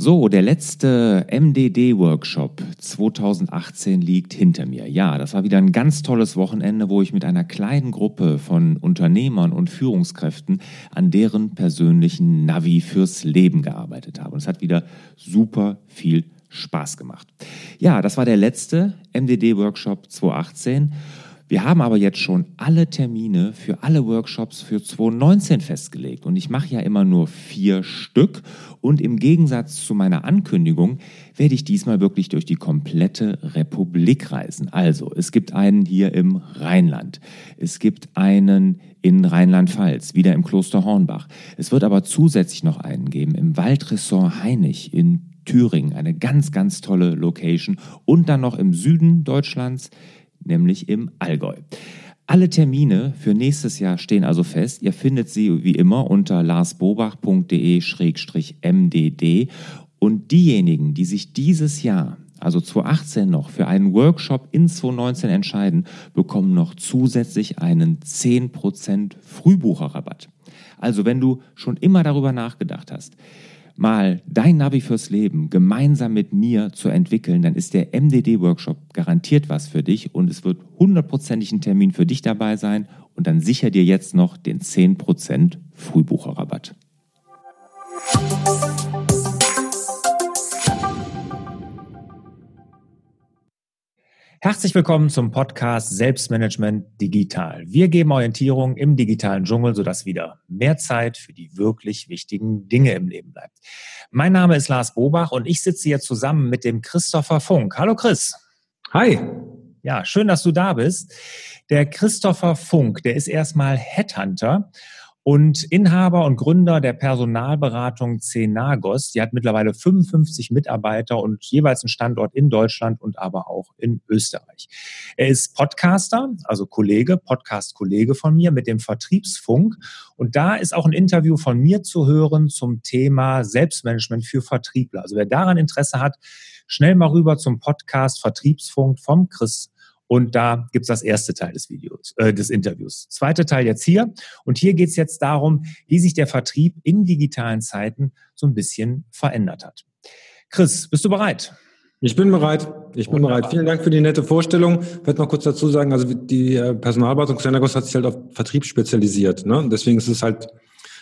So, der letzte MDD-Workshop 2018 liegt hinter mir. Ja, das war wieder ein ganz tolles Wochenende, wo ich mit einer kleinen Gruppe von Unternehmern und Führungskräften an deren persönlichen Navi fürs Leben gearbeitet habe. Und es hat wieder super viel Spaß gemacht. Ja, das war der letzte MDD-Workshop 2018. Wir haben aber jetzt schon alle Termine für alle Workshops für 2019 festgelegt. Und ich mache ja immer nur vier Stück. Und im Gegensatz zu meiner Ankündigung werde ich diesmal wirklich durch die komplette Republik reisen. Also, es gibt einen hier im Rheinland, es gibt einen in Rheinland-Pfalz, wieder im Kloster Hornbach. Es wird aber zusätzlich noch einen geben im Waldressort Heinig in Thüringen, eine ganz, ganz tolle Location. Und dann noch im Süden Deutschlands nämlich im Allgäu. Alle Termine für nächstes Jahr stehen also fest. Ihr findet sie wie immer unter larsbobach.de-mdd. Und diejenigen, die sich dieses Jahr, also 2018 noch, für einen Workshop in 2019 entscheiden, bekommen noch zusätzlich einen 10% Frühbucherrabatt. Also wenn du schon immer darüber nachgedacht hast, mal dein Navi fürs Leben gemeinsam mit mir zu entwickeln, dann ist der MDD-Workshop garantiert was für dich und es wird hundertprozentig ein Termin für dich dabei sein und dann sicher dir jetzt noch den 10% Frühbucherrabatt. Herzlich willkommen zum Podcast Selbstmanagement Digital. Wir geben Orientierung im digitalen Dschungel, sodass wieder mehr Zeit für die wirklich wichtigen Dinge im Leben bleibt. Mein Name ist Lars Bobach und ich sitze hier zusammen mit dem Christopher Funk. Hallo Chris. Hi. Ja, schön, dass du da bist. Der Christopher Funk, der ist erstmal Headhunter und Inhaber und Gründer der Personalberatung Cenagos. Die hat mittlerweile 55 Mitarbeiter und jeweils einen Standort in Deutschland und aber auch in Österreich. Er ist Podcaster, also Kollege, Podcast-Kollege von mir mit dem Vertriebsfunk. Und da ist auch ein Interview von mir zu hören zum Thema Selbstmanagement für Vertriebler. Also wer daran Interesse hat, schnell mal rüber zum Podcast Vertriebsfunk vom Chris und da gibt's das erste Teil des Videos, äh, des Interviews. Zweite Teil jetzt hier. Und hier geht's jetzt darum, wie sich der Vertrieb in digitalen Zeiten so ein bisschen verändert hat. Chris, bist du bereit? Ich bin bereit. Ich bin Wunderbar. bereit. Vielen Dank für die nette Vorstellung. Ich werde noch kurz dazu sagen, also die äh, Personalberatung Xenagos hat sich halt auf Vertrieb spezialisiert. Ne? Deswegen ist es halt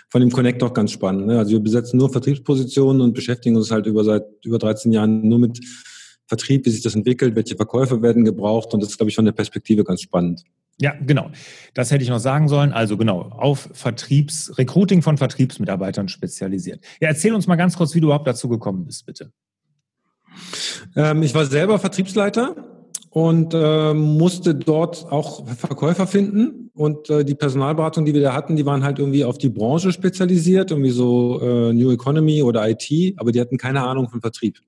von dem Connect auch ganz spannend. Ne? Also wir besetzen nur Vertriebspositionen und beschäftigen uns halt über seit über 13 Jahren nur mit Vertrieb, wie sich das entwickelt, welche Verkäufe werden gebraucht und das ist, glaube ich, von der Perspektive ganz spannend. Ja, genau. Das hätte ich noch sagen sollen. Also genau, auf Vertriebs, Recruiting von Vertriebsmitarbeitern spezialisiert. Ja, erzähl uns mal ganz kurz, wie du überhaupt dazu gekommen bist, bitte. Ähm, ich war selber Vertriebsleiter und äh, musste dort auch Verkäufer finden. Und äh, die Personalberatung, die wir da hatten, die waren halt irgendwie auf die Branche spezialisiert, irgendwie so äh, New Economy oder IT, aber die hatten keine Ahnung von Vertrieb.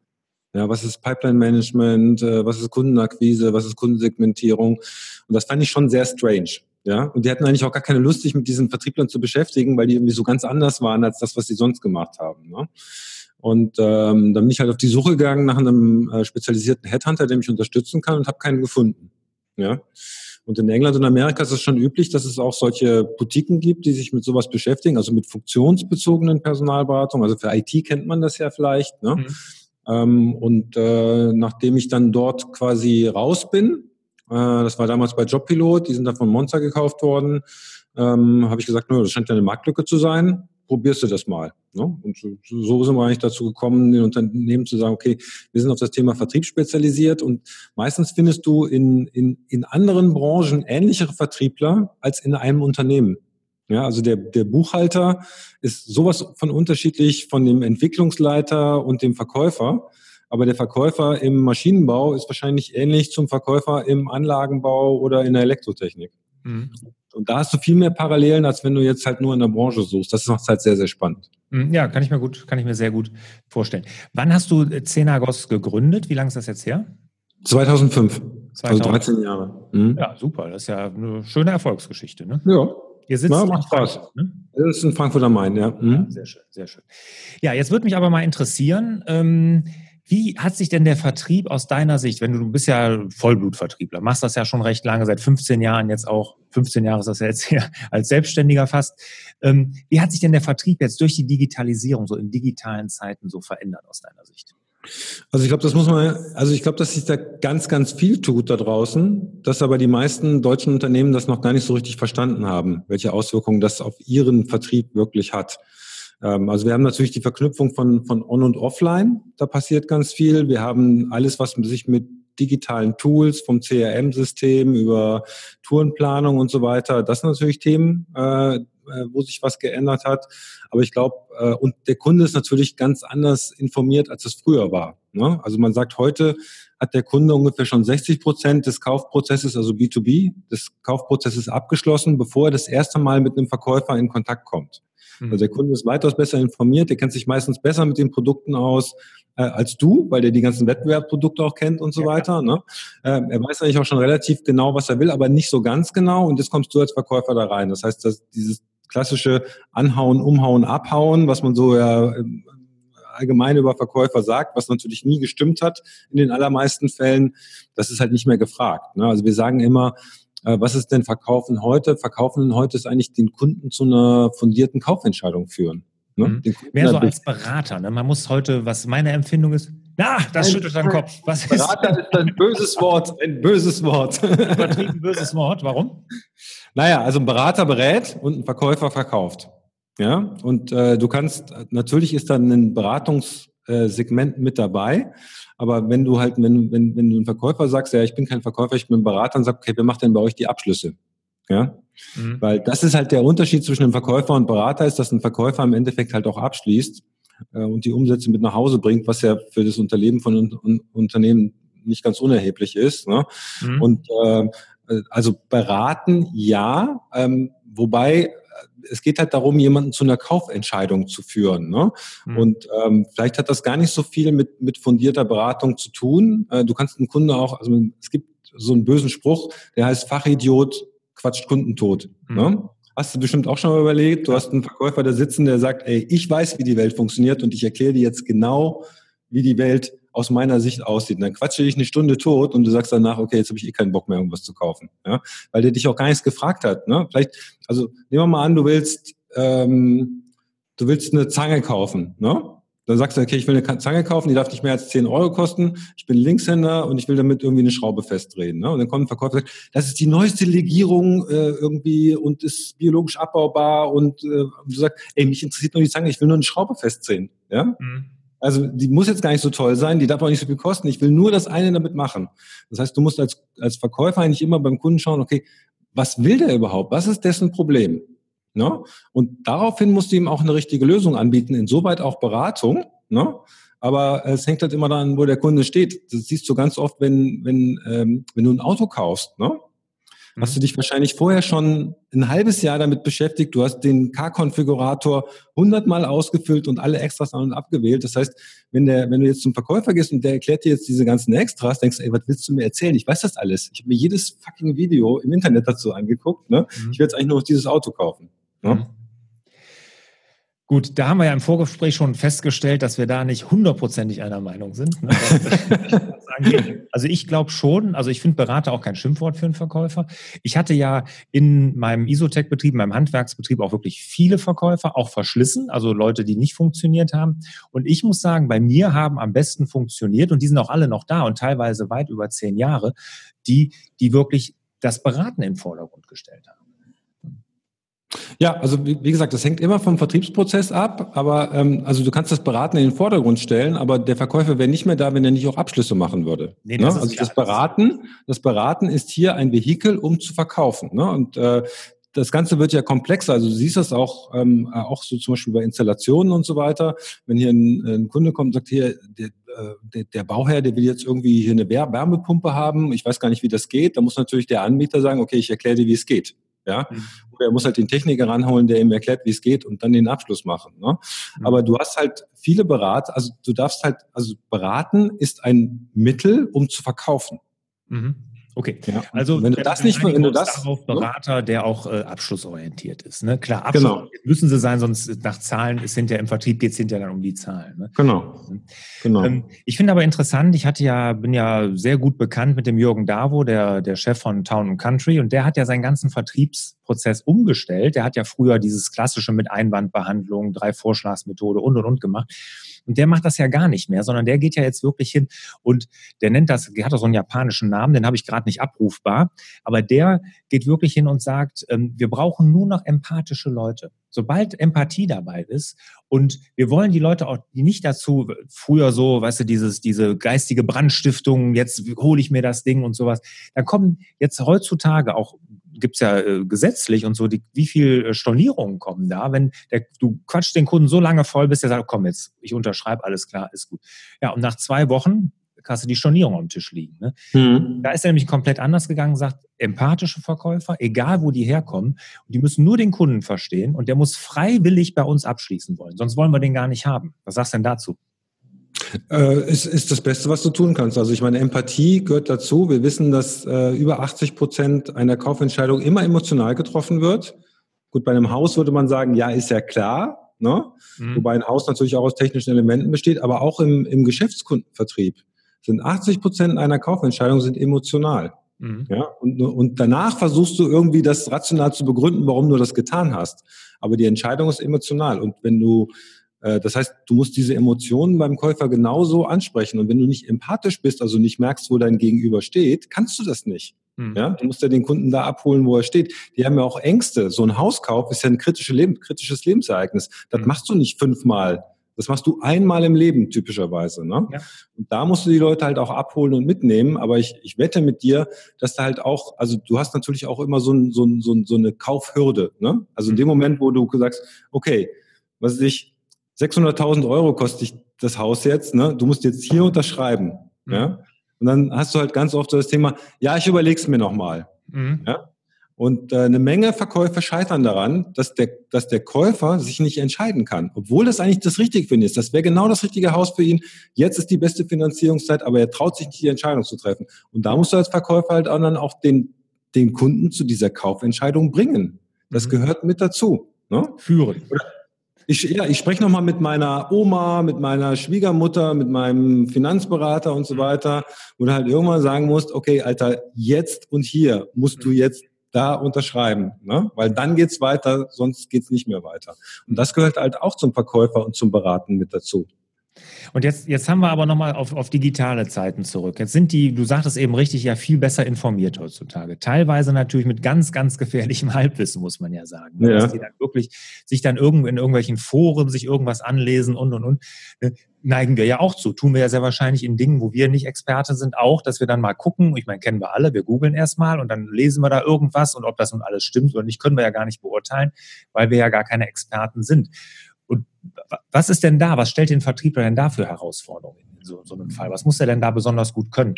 Ja, was ist Pipeline Management, äh, was ist Kundenakquise, was ist Kundensegmentierung? Und das fand ich schon sehr strange. Ja, und die hatten eigentlich auch gar keine Lust, sich mit diesen Vertrieblern zu beschäftigen, weil die irgendwie so ganz anders waren als das, was sie sonst gemacht haben. Ne? Und ähm, dann bin ich halt auf die Suche gegangen nach einem äh, spezialisierten Headhunter, der mich unterstützen kann und habe keinen gefunden. Ja. Und in England und Amerika ist es schon üblich, dass es auch solche Boutiquen gibt, die sich mit sowas beschäftigen, also mit funktionsbezogenen Personalberatung. Also für IT kennt man das ja vielleicht. Ne? Mhm. Ähm, und äh, nachdem ich dann dort quasi raus bin, äh, das war damals bei Jobpilot, die sind dann von Monster gekauft worden, ähm, habe ich gesagt, das scheint ja eine Marktlücke zu sein, probierst du das mal. Ne? Und so, so sind wir eigentlich dazu gekommen, den Unternehmen zu sagen, okay, wir sind auf das Thema Vertrieb spezialisiert und meistens findest du in, in, in anderen Branchen ähnlichere Vertriebler als in einem Unternehmen. Ja, also der, der Buchhalter ist sowas von unterschiedlich von dem Entwicklungsleiter und dem Verkäufer. Aber der Verkäufer im Maschinenbau ist wahrscheinlich ähnlich zum Verkäufer im Anlagenbau oder in der Elektrotechnik. Mhm. Und da hast du viel mehr Parallelen, als wenn du jetzt halt nur in der Branche suchst. Das macht halt sehr, sehr spannend. Mhm, ja, kann ich mir gut, kann ich mir sehr gut vorstellen. Wann hast du Zenagos gegründet? Wie lange ist das jetzt her? 2005. 2000. Also 13 Jahre. Mhm. Ja, super. Das ist ja eine schöne Erfolgsgeschichte. Ne? Ja, Ihr sitzt ja, macht Spaß. Ne? Das ist in Frankfurt am Main, ja. Mhm. ja. Sehr schön, sehr schön. Ja, jetzt würde mich aber mal interessieren, ähm, Wie hat sich denn der Vertrieb aus deiner Sicht, wenn du, du bist ja Vollblutvertriebler, machst das ja schon recht lange, seit 15 Jahren jetzt auch, 15 Jahre ist das ja jetzt hier als Selbstständiger fast. Ähm, wie hat sich denn der Vertrieb jetzt durch die Digitalisierung so in digitalen Zeiten so verändert aus deiner Sicht? Also ich glaube, das muss man, also ich glaube, dass sich da ganz, ganz viel tut da draußen, dass aber die meisten deutschen Unternehmen das noch gar nicht so richtig verstanden haben, welche Auswirkungen das auf ihren Vertrieb wirklich hat. Ähm, also wir haben natürlich die Verknüpfung von, von On- und Offline, da passiert ganz viel. Wir haben alles, was sich mit digitalen Tools vom CRM-System über Tourenplanung und so weiter, das sind natürlich Themen, äh, wo sich was geändert hat. Aber ich glaube, äh, und der Kunde ist natürlich ganz anders informiert, als es früher war. Ne? Also man sagt, heute hat der Kunde ungefähr schon 60 Prozent des Kaufprozesses, also B2B, des Kaufprozesses abgeschlossen, bevor er das erste Mal mit einem Verkäufer in Kontakt kommt. Mhm. Also der Kunde ist weitaus besser informiert, der kennt sich meistens besser mit den Produkten aus äh, als du, weil der die ganzen Wettbewerbsprodukte auch kennt und so ja, weiter. Ne? Äh, er weiß eigentlich auch schon relativ genau, was er will, aber nicht so ganz genau. Und jetzt kommst du als Verkäufer da rein. Das heißt, dass dieses klassische Anhauen, Umhauen, Abhauen, was man so ja ähm, allgemein über Verkäufer sagt, was natürlich nie gestimmt hat in den allermeisten Fällen, das ist halt nicht mehr gefragt. Ne? Also wir sagen immer, äh, was ist denn Verkaufen heute? Verkaufen heute ist eigentlich den Kunden zu einer fundierten Kaufentscheidung führen. Ne? Mhm. Mehr so als Berater. Ne? Man muss heute, was meine Empfindung ist, na, das ein, schüttelt deinen Kopf. Was Berater ist, ist ein böses Wort, ein böses Wort. Übertrieben böses Wort. Warum? Naja, also ein Berater berät und ein Verkäufer verkauft. Ja, und äh, du kannst, natürlich ist da ein Beratungssegment mit dabei, aber wenn du halt, wenn, wenn, wenn du ein Verkäufer sagst, ja, ich bin kein Verkäufer, ich bin ein Berater und sagst, okay, wer macht denn bei euch die Abschlüsse? Ja, mhm. weil das ist halt der Unterschied zwischen einem Verkäufer und Berater, ist, dass ein Verkäufer im Endeffekt halt auch abschließt äh, und die Umsätze mit nach Hause bringt, was ja für das Unternehmen von un Unternehmen nicht ganz unerheblich ist. Ne? Mhm. Und äh, also beraten, ja, ähm, wobei äh, es geht halt darum, jemanden zu einer Kaufentscheidung zu führen. Ne? Mhm. Und ähm, vielleicht hat das gar nicht so viel mit, mit fundierter Beratung zu tun. Äh, du kannst einen Kunde auch, also es gibt so einen bösen Spruch, der heißt Fachidiot quatscht Kundentod. Mhm. Ne? Hast du bestimmt auch schon mal überlegt, du hast einen Verkäufer da sitzen, der sagt, ey, ich weiß, wie die Welt funktioniert und ich erkläre dir jetzt genau, wie die Welt aus meiner Sicht aussieht. Und dann quatsche ich eine Stunde tot und du sagst danach, okay, jetzt habe ich eh keinen Bock mehr, irgendwas zu kaufen. Ja? Weil der dich auch gar nichts gefragt hat. Ne? Vielleicht, also nehmen wir mal an, du willst, ähm, du willst eine Zange kaufen. Ne? Dann sagst du, okay, ich will eine Zange kaufen, die darf nicht mehr als 10 Euro kosten. Ich bin Linkshänder und ich will damit irgendwie eine Schraube festdrehen. Ne? Und dann kommt ein Verkäufer und sagt, das ist die neueste Legierung äh, irgendwie und ist biologisch abbaubar. Und äh, du sagst, ey, mich interessiert nur die Zange, ich will nur eine Schraube festdrehen. Ja? Mhm. Also die muss jetzt gar nicht so toll sein, die darf auch nicht so viel kosten. Ich will nur das eine damit machen. Das heißt, du musst als, als Verkäufer eigentlich immer beim Kunden schauen, okay, was will der überhaupt? Was ist dessen Problem? Ne? Und daraufhin musst du ihm auch eine richtige Lösung anbieten, insoweit auch Beratung. Ne? Aber es hängt halt immer daran, wo der Kunde steht. Das siehst du ganz oft, wenn, wenn, ähm, wenn du ein Auto kaufst. Ne? Hast du dich wahrscheinlich vorher schon ein halbes Jahr damit beschäftigt. Du hast den K-Konfigurator hundertmal ausgefüllt und alle Extras an und abgewählt. Das heißt, wenn der, wenn du jetzt zum Verkäufer gehst und der erklärt dir jetzt diese ganzen Extras, denkst du, ey, was willst du mir erzählen? Ich weiß das alles. Ich habe mir jedes fucking Video im Internet dazu angeguckt. Ne? Mhm. Ich will jetzt eigentlich nur noch dieses Auto kaufen. Ne? Mhm. Gut, da haben wir ja im Vorgespräch schon festgestellt, dass wir da nicht hundertprozentig einer Meinung sind. Ne? also ich glaube schon, also ich finde Berater auch kein Schimpfwort für einen Verkäufer. Ich hatte ja in meinem Isotech-Betrieb, meinem Handwerksbetrieb auch wirklich viele Verkäufer, auch verschlissen, also Leute, die nicht funktioniert haben. Und ich muss sagen, bei mir haben am besten funktioniert und die sind auch alle noch da und teilweise weit über zehn Jahre, die, die wirklich das Beraten in den Vordergrund gestellt haben. Ja, also wie, wie, gesagt, das hängt immer vom Vertriebsprozess ab, aber ähm, also du kannst das Beraten in den Vordergrund stellen, aber der Verkäufer wäre nicht mehr da, wenn er nicht auch Abschlüsse machen würde. Nee, das ne? Also das Beraten, das Beraten ist hier ein Vehikel, um zu verkaufen. Ne? Und äh, das Ganze wird ja komplexer. Also du siehst das auch, ähm, auch so zum Beispiel bei Installationen und so weiter. Wenn hier ein, ein Kunde kommt und sagt, hier, der, äh, der, der Bauherr, der will jetzt irgendwie hier eine Wärmepumpe haben, ich weiß gar nicht, wie das geht, da muss natürlich der Anbieter sagen, okay, ich erkläre dir, wie es geht. Ja, mhm. oder er muss halt den Techniker ranholen, der ihm erklärt, wie es geht und dann den Abschluss machen. Ne? Mhm. Aber du hast halt viele Berater, also du darfst halt, also beraten ist ein Mittel, um zu verkaufen. Mhm. Okay, ja. also wenn du das nicht, wenn du das darauf Berater, der auch äh, abschlussorientiert ist, ne? Klar, genau. müssen sie sein, sonst nach Zahlen ist hinterher im Vertrieb geht es hinterher dann um die Zahlen. Ne? Genau, genau. Ähm, ich finde aber interessant, ich hatte ja bin ja sehr gut bekannt mit dem Jürgen Davo, der der Chef von Town Country, und der hat ja seinen ganzen Vertriebsprozess umgestellt. Der hat ja früher dieses klassische mit Einwandbehandlung, drei Vorschlagsmethode und und und gemacht. Und der macht das ja gar nicht mehr, sondern der geht ja jetzt wirklich hin und der nennt das, der hat auch so einen japanischen Namen, den habe ich gerade nicht abrufbar, aber der geht wirklich hin und sagt, ähm, wir brauchen nur noch empathische Leute. Sobald Empathie dabei ist und wir wollen die Leute auch, die nicht dazu, früher so, weißt du, dieses, diese geistige Brandstiftung, jetzt hole ich mir das Ding und sowas, da kommen jetzt heutzutage auch gibt's ja äh, gesetzlich und so, die, wie viel äh, Stornierungen kommen da, wenn der, du quatschst den Kunden so lange voll, bis der sagt, komm jetzt, ich unterschreibe, alles klar, ist gut. Ja, und nach zwei Wochen hast du die Stornierung am Tisch liegen. Ne? Mhm. Da ist er nämlich komplett anders gegangen, sagt, empathische Verkäufer, egal wo die herkommen, die müssen nur den Kunden verstehen und der muss freiwillig bei uns abschließen wollen, sonst wollen wir den gar nicht haben. Was sagst du denn dazu? Äh, ist, ist das Beste, was du tun kannst. Also ich meine, Empathie gehört dazu. Wir wissen, dass äh, über 80 Prozent einer Kaufentscheidung immer emotional getroffen wird. Gut, bei einem Haus würde man sagen, ja, ist ja klar. Ne? Mhm. Wobei ein Haus natürlich auch aus technischen Elementen besteht, aber auch im, im Geschäftskundenvertrieb sind 80 Prozent einer Kaufentscheidung sind emotional. Mhm. Ja, und, und danach versuchst du irgendwie das rational zu begründen, warum du das getan hast. Aber die Entscheidung ist emotional. Und wenn du das heißt, du musst diese Emotionen beim Käufer genauso ansprechen. Und wenn du nicht empathisch bist, also nicht merkst, wo dein Gegenüber steht, kannst du das nicht. Mhm. Ja, du musst ja den Kunden da abholen, wo er steht. Die haben ja auch Ängste. So ein Hauskauf ist ja ein kritisches, Leben, kritisches Lebensereignis. Das mhm. machst du nicht fünfmal. Das machst du einmal im Leben typischerweise. Ne? Ja. Und da musst du die Leute halt auch abholen und mitnehmen. Aber ich, ich wette mit dir, dass da halt auch, also du hast natürlich auch immer so, ein, so, ein, so, ein, so eine Kaufhürde. Ne? Also in dem mhm. Moment, wo du sagst, okay, was ist ich, 600.000 Euro kostet dich das Haus jetzt, ne? du musst jetzt hier unterschreiben. Mhm. Ja? Und dann hast du halt ganz oft so das Thema, ja, ich überleg's mir nochmal. Mhm. Ja? Und äh, eine Menge Verkäufer scheitern daran, dass der, dass der Käufer sich nicht entscheiden kann, obwohl das eigentlich das Richtige für ihn ist. Das wäre genau das richtige Haus für ihn. Jetzt ist die beste Finanzierungszeit, aber er traut sich nicht, die Entscheidung zu treffen. Und da musst du als Verkäufer halt auch dann auch den, den Kunden zu dieser Kaufentscheidung bringen. Das mhm. gehört mit dazu. Ne? Führen. Oder, ich, ja, ich spreche nochmal mit meiner Oma, mit meiner Schwiegermutter, mit meinem Finanzberater und so weiter, wo du halt irgendwann sagen musst, okay, Alter, jetzt und hier musst du jetzt da unterschreiben, ne? weil dann geht's weiter, sonst geht's nicht mehr weiter. Und das gehört halt auch zum Verkäufer und zum Beraten mit dazu. Und jetzt, jetzt haben wir aber nochmal auf, auf digitale Zeiten zurück. Jetzt sind die, du sagtest eben richtig, ja viel besser informiert heutzutage. Teilweise natürlich mit ganz, ganz gefährlichem Halbwissen, muss man ja sagen. Ne? Ja. Dass die dann wirklich sich dann irgend, in irgendwelchen Foren sich irgendwas anlesen und, und, und. Ne? Neigen wir ja auch zu. Tun wir ja sehr wahrscheinlich in Dingen, wo wir nicht Experte sind, auch, dass wir dann mal gucken. Ich meine, kennen wir alle. Wir googeln erstmal und dann lesen wir da irgendwas und ob das nun alles stimmt oder nicht, können wir ja gar nicht beurteilen, weil wir ja gar keine Experten sind. Was ist denn da? Was stellt den Vertriebler denn da für Herausforderungen in so, so einem Fall? Was muss er denn da besonders gut können?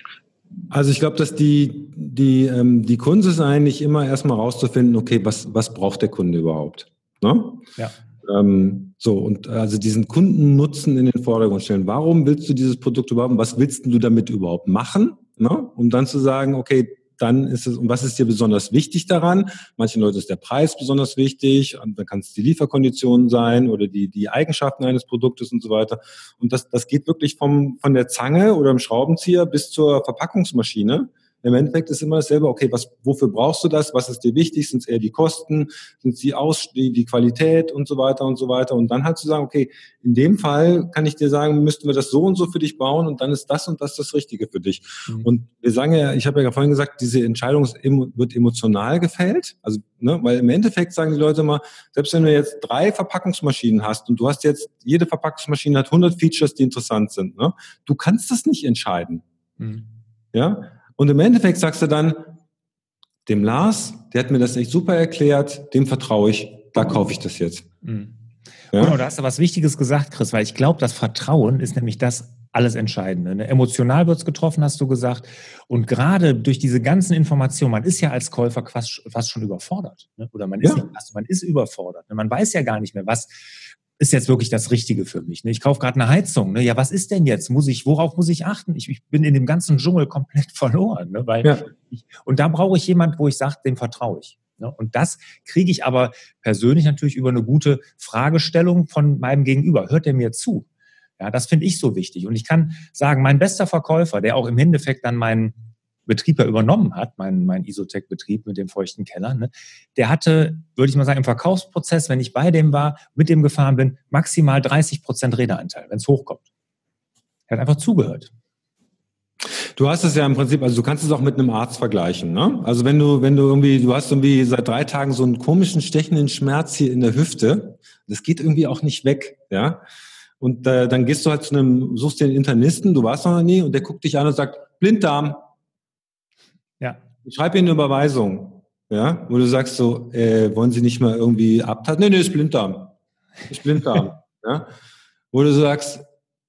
Also ich glaube, dass die, die, ähm, die Kunst ist eigentlich immer erstmal rauszufinden, okay, was, was braucht der Kunde überhaupt? Ne? Ja. Ähm, so, und also diesen Kundennutzen in den Vordergrund stellen. Warum willst du dieses Produkt überhaupt? Was willst du damit überhaupt machen? Ne? Um dann zu sagen, okay, dann ist es, und was ist dir besonders wichtig daran? Manchen Leuten ist der Preis besonders wichtig, dann kann es die Lieferkonditionen sein oder die, die Eigenschaften eines Produktes und so weiter. Und das, das geht wirklich vom, von der Zange oder dem Schraubenzieher bis zur Verpackungsmaschine. Im Endeffekt ist immer dasselbe, okay, was, wofür brauchst du das? Was ist dir wichtig? Sind es eher die Kosten? Sind es die, Aus die, die Qualität und so weiter und so weiter? Und dann halt zu sagen, okay, in dem Fall kann ich dir sagen, müssten wir das so und so für dich bauen und dann ist das und das das Richtige für dich. Mhm. Und wir sagen ja, ich habe ja vorhin gesagt, diese Entscheidung wird emotional gefällt. Also, ne, weil im Endeffekt sagen die Leute mal, selbst wenn du jetzt drei Verpackungsmaschinen hast und du hast jetzt, jede Verpackungsmaschine hat 100 Features, die interessant sind, ne? du kannst das nicht entscheiden. Mhm. Ja, und im Endeffekt sagst du dann, dem Lars, der hat mir das echt super erklärt, dem vertraue ich, da kaufe ich das jetzt. Mhm. Ja? Genau, da hast du was Wichtiges gesagt, Chris, weil ich glaube, das Vertrauen ist nämlich das alles Entscheidende. Ne? Emotional wird's getroffen, hast du gesagt. Und gerade durch diese ganzen Informationen, man ist ja als Käufer fast, fast schon überfordert. Ne? Oder man ist, ja. man ist überfordert. Ne? Man weiß ja gar nicht mehr, was, ist jetzt wirklich das Richtige für mich? Ne? Ich kaufe gerade eine Heizung. Ne? Ja, was ist denn jetzt? Muss ich, worauf muss ich achten? Ich, ich bin in dem ganzen Dschungel komplett verloren. Ne? Weil ja. ich, und da brauche ich jemand, wo ich sage, dem vertraue ich. Ne? Und das kriege ich aber persönlich natürlich über eine gute Fragestellung von meinem Gegenüber. Hört er mir zu? Ja, das finde ich so wichtig. Und ich kann sagen, mein bester Verkäufer, der auch im Endeffekt dann meinen Betrieb ja übernommen hat, mein, mein Isotech-Betrieb mit dem feuchten Keller, ne, der hatte, würde ich mal sagen, im Verkaufsprozess, wenn ich bei dem war, mit dem gefahren bin, maximal 30 Prozent Redeanteil, wenn es hochkommt. Er hat einfach zugehört. Du hast es ja im Prinzip, also du kannst es auch mit einem Arzt vergleichen, ne? Also wenn du, wenn du irgendwie, du hast irgendwie seit drei Tagen so einen komischen stechenden Schmerz hier in der Hüfte, das geht irgendwie auch nicht weg, ja? Und äh, dann gehst du halt zu einem, suchst den Internisten, du warst noch nie, und der guckt dich an und sagt, Blinddarm. Ich schreibe Ihnen eine Überweisung, ja, wo du sagst so, äh, wollen Sie nicht mal irgendwie abtaten? Nee, nee, ist Blinddarm. Ist Blinddarm, ja. Wo du sagst,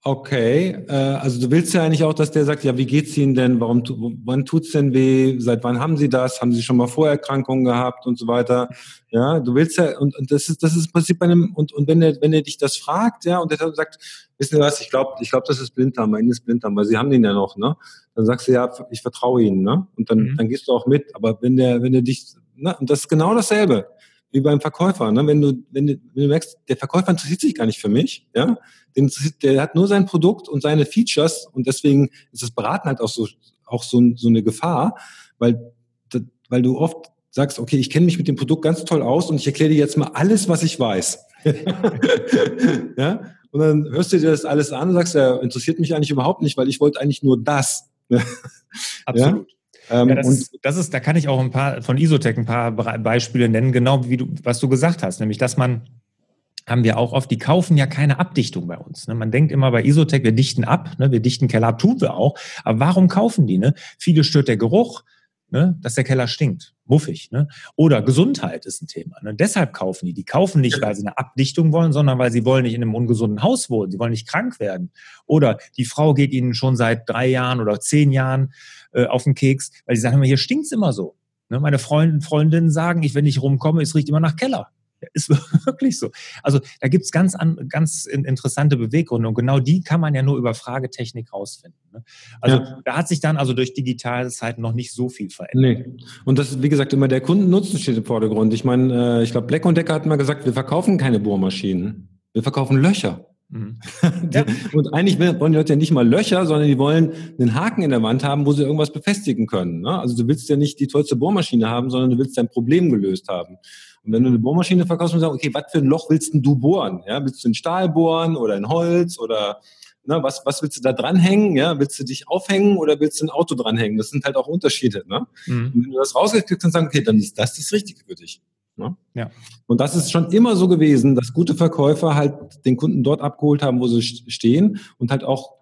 Okay, äh, also du willst ja eigentlich auch, dass der sagt, ja, wie geht's Ihnen denn? Warum, wann tut's denn weh? Seit wann haben Sie das? Haben Sie schon mal Vorerkrankungen gehabt und so weiter? Ja, du willst ja und, und das ist das ist im Prinzip bei einem und und wenn er wenn er dich das fragt, ja, und der sagt, wissen Sie was? Ich glaube, ich glaube, das ist Blinddarm, bei Ihnen ist Blinddarm, weil Sie haben den ja noch, ne? Dann sagst du ja, ich vertraue Ihnen, ne? Und dann mhm. dann gehst du auch mit. Aber wenn der wenn der dich, ne? Und das ist genau dasselbe wie beim Verkäufer. Ne? Wenn, du, wenn, du, wenn du merkst, der Verkäufer interessiert sich gar nicht für mich, ja, den, der hat nur sein Produkt und seine Features und deswegen ist das Beraten halt auch so, auch so, so eine Gefahr, weil, weil du oft sagst, okay, ich kenne mich mit dem Produkt ganz toll aus und ich erkläre dir jetzt mal alles, was ich weiß. ja? Und dann hörst du dir das alles an und sagst, ja, interessiert mich eigentlich überhaupt nicht, weil ich wollte eigentlich nur das. Absolut. Ja? Ähm, ja, das, ist, das ist, da kann ich auch ein paar von Isotech ein paar Beispiele nennen, genau wie du, was du gesagt hast, nämlich, dass man haben wir auch oft, die kaufen ja keine Abdichtung bei uns. Ne? Man denkt immer bei Isotech, wir dichten ab, ne? wir dichten Keller ab, tun wir auch. Aber warum kaufen die? Ne? Viele stört der Geruch, ne? dass der Keller stinkt, muffig. Ne? Oder Gesundheit ist ein Thema. Ne? Deshalb kaufen die. Die kaufen nicht, weil sie eine Abdichtung wollen, sondern weil sie wollen nicht in einem ungesunden Haus wohnen. Sie wollen nicht krank werden. Oder die Frau geht ihnen schon seit drei Jahren oder zehn Jahren äh, auf den Keks, weil sie sagen immer, hier stinkt's immer so. Ne? Meine Freund, Freundinnen sagen, ich, wenn ich rumkomme, es riecht immer nach Keller. Ja, ist wirklich so. Also da gibt's ganz, an, ganz interessante Beweggründe und genau die kann man ja nur über Fragetechnik rausfinden. Ne? Also ja. da hat sich dann also durch digitale Zeiten noch nicht so viel verändert. Nee. Und das ist, wie gesagt, immer der Kundennutzen steht im Vordergrund. Ich meine, äh, ich glaube, Black Decker hat mal gesagt, wir verkaufen keine Bohrmaschinen. Wir verkaufen Löcher. Mhm. Ja. Und eigentlich wollen die Leute ja nicht mal Löcher, sondern die wollen einen Haken in der Wand haben, wo sie irgendwas befestigen können. Ne? Also du willst ja nicht die tollste Bohrmaschine haben, sondern du willst dein Problem gelöst haben. Und wenn du eine Bohrmaschine verkaufst, musst du sagen, okay, was für ein Loch willst denn du bohren? Ja, willst du in Stahl bohren oder in Holz oder ne, was, was willst du da dranhängen? Ja, willst du dich aufhängen oder willst du ein Auto dranhängen? Das sind halt auch Unterschiede. Ne? Mhm. Und wenn du das rausgekriegst und sagst, okay, dann ist das das Richtige für dich. Ne? Ja. Und das ist schon immer so gewesen, dass gute Verkäufer halt den Kunden dort abgeholt haben, wo sie stehen und halt auch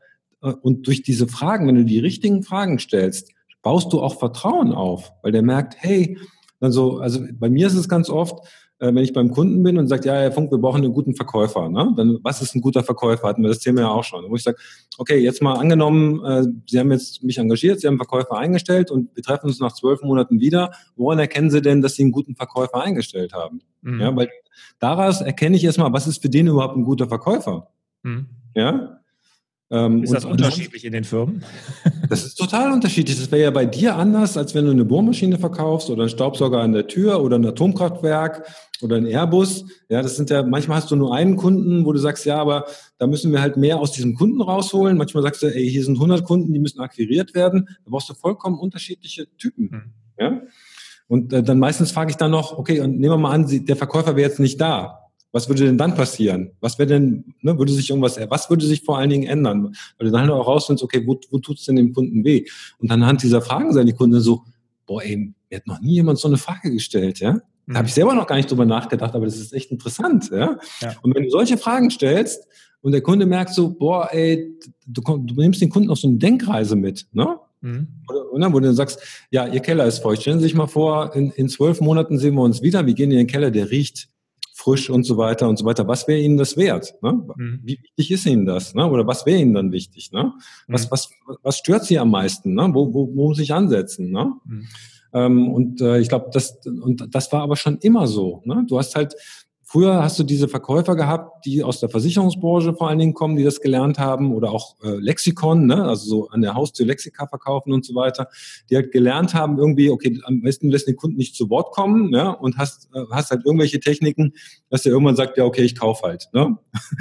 äh, und durch diese Fragen, wenn du die richtigen Fragen stellst, baust du auch Vertrauen auf, weil der merkt, hey, dann so, also bei mir ist es ganz oft, wenn ich beim Kunden bin und sagt, ja, Herr Funk, wir brauchen einen guten Verkäufer. Ne? Dann, was ist ein guter Verkäufer? Hatten wir das Thema ja auch schon. Wo ich sage, okay, jetzt mal angenommen, äh, Sie haben jetzt mich engagiert, Sie haben einen Verkäufer eingestellt und wir treffen uns nach zwölf Monaten wieder. Woran erkennen Sie denn, dass Sie einen guten Verkäufer eingestellt haben? Mhm. Ja, weil daraus erkenne ich erstmal, was ist für den überhaupt ein guter Verkäufer? Mhm. Ja, ähm, ist das und, unterschiedlich in den Firmen? Das ist total unterschiedlich. Das wäre ja bei dir anders, als wenn du eine Bohrmaschine verkaufst oder einen Staubsauger an der Tür oder ein Atomkraftwerk oder ein Airbus. Ja, das sind ja, manchmal hast du nur einen Kunden, wo du sagst, ja, aber da müssen wir halt mehr aus diesem Kunden rausholen. Manchmal sagst du, ey, hier sind 100 Kunden, die müssen akquiriert werden. Da brauchst du vollkommen unterschiedliche Typen. Mhm. Ja? Und äh, dann meistens frage ich dann noch, okay, und nehmen wir mal an, der Verkäufer wäre jetzt nicht da. Was würde denn dann passieren? Was wäre denn, ne, würde sich irgendwas, was würde sich vor allen Dingen ändern? Weil du dann halt auch rausfindest, okay, wo, wo tut's denn dem Kunden weh? Und anhand dieser Fragen sagen die Kunden so, boah, ey, mir hat noch nie jemand so eine Frage gestellt, ja? Da habe ich selber noch gar nicht drüber nachgedacht, aber das ist echt interessant, ja? ja. Und wenn du solche Fragen stellst und der Kunde merkt so, boah, ey, du, du nimmst den Kunden auf so eine Denkreise mit, ne? Mhm. Oder, oder, wo du dann sagst, ja, Ihr Keller ist feucht. Stellen Sie sich mal vor, in, in zwölf Monaten sehen wir uns wieder. Wir gehen in den Keller, der riecht frisch und so weiter und so weiter. Was wäre Ihnen das wert? Ne? Mhm. Wie wichtig ist Ihnen das? Ne? Oder was wäre Ihnen dann wichtig? Ne? Was, mhm. was, was stört Sie am meisten? Ne? Wo, wo, wo muss ich ansetzen? Ne? Mhm. Ähm, und äh, ich glaube, das, und das war aber schon immer so. Ne? Du hast halt früher hast du diese Verkäufer gehabt, die aus der Versicherungsbranche vor allen Dingen kommen, die das gelernt haben oder auch äh, Lexikon, ne? also so an der Haustür Lexika verkaufen und so weiter, die halt gelernt haben irgendwie, okay, am besten lässt den Kunden nicht zu Wort kommen ja? und hast, äh, hast halt irgendwelche Techniken, dass der irgendwann sagt, ja, okay, ich kauf halt. Ne?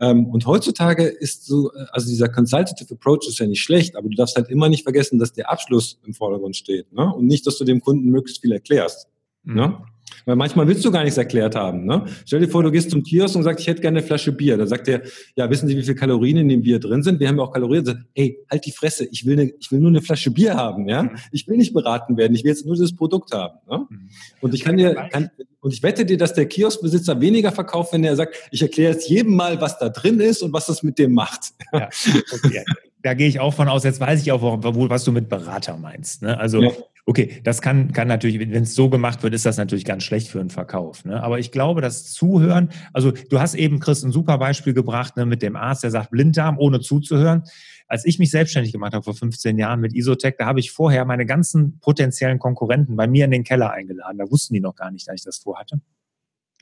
Ähm, und heutzutage ist so, äh, also dieser Consultative Approach ist ja nicht schlecht, aber du darfst halt immer nicht vergessen, dass der Abschluss im Vordergrund steht. Ne? Und nicht, dass du dem Kunden möglichst viel erklärst. Mhm. Ne? Weil manchmal willst du gar nichts erklärt haben. Ne? Stell dir vor, du gehst zum Kiosk und sagst, ich hätte gerne eine Flasche Bier. Da sagt er, ja, wissen Sie, wie viele Kalorien in dem Bier drin sind? Wir haben ja auch Kalorien. Sagt, ey, halt die Fresse, ich will, eine, ich will nur eine Flasche Bier haben. Ja? Mhm. Ich will nicht beraten werden, ich will jetzt nur das Produkt haben. Ne? Mhm. Und ich kann dir, kann, und ich wette dir, dass der Kioskbesitzer weniger verkauft, wenn er sagt, ich erkläre jetzt jedem mal, was da drin ist und was das mit dem macht. Ja, okay. da gehe ich auch von aus, jetzt weiß ich auch, was du mit Berater meinst. Ne? Also ja. Okay, das kann, kann natürlich, wenn es so gemacht wird, ist das natürlich ganz schlecht für einen Verkauf. Ne? Aber ich glaube, das Zuhören, also du hast eben, Chris, ein super Beispiel gebracht ne, mit dem Arzt, der sagt Blinddarm, ohne zuzuhören. Als ich mich selbstständig gemacht habe vor 15 Jahren mit Isotech, da habe ich vorher meine ganzen potenziellen Konkurrenten bei mir in den Keller eingeladen. Da wussten die noch gar nicht, dass ich das vorhatte.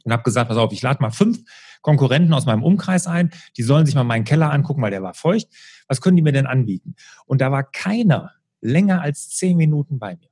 Und habe gesagt, pass auf, ich lade mal fünf Konkurrenten aus meinem Umkreis ein, die sollen sich mal meinen Keller angucken, weil der war feucht. Was können die mir denn anbieten? Und da war keiner länger als zehn Minuten bei mir.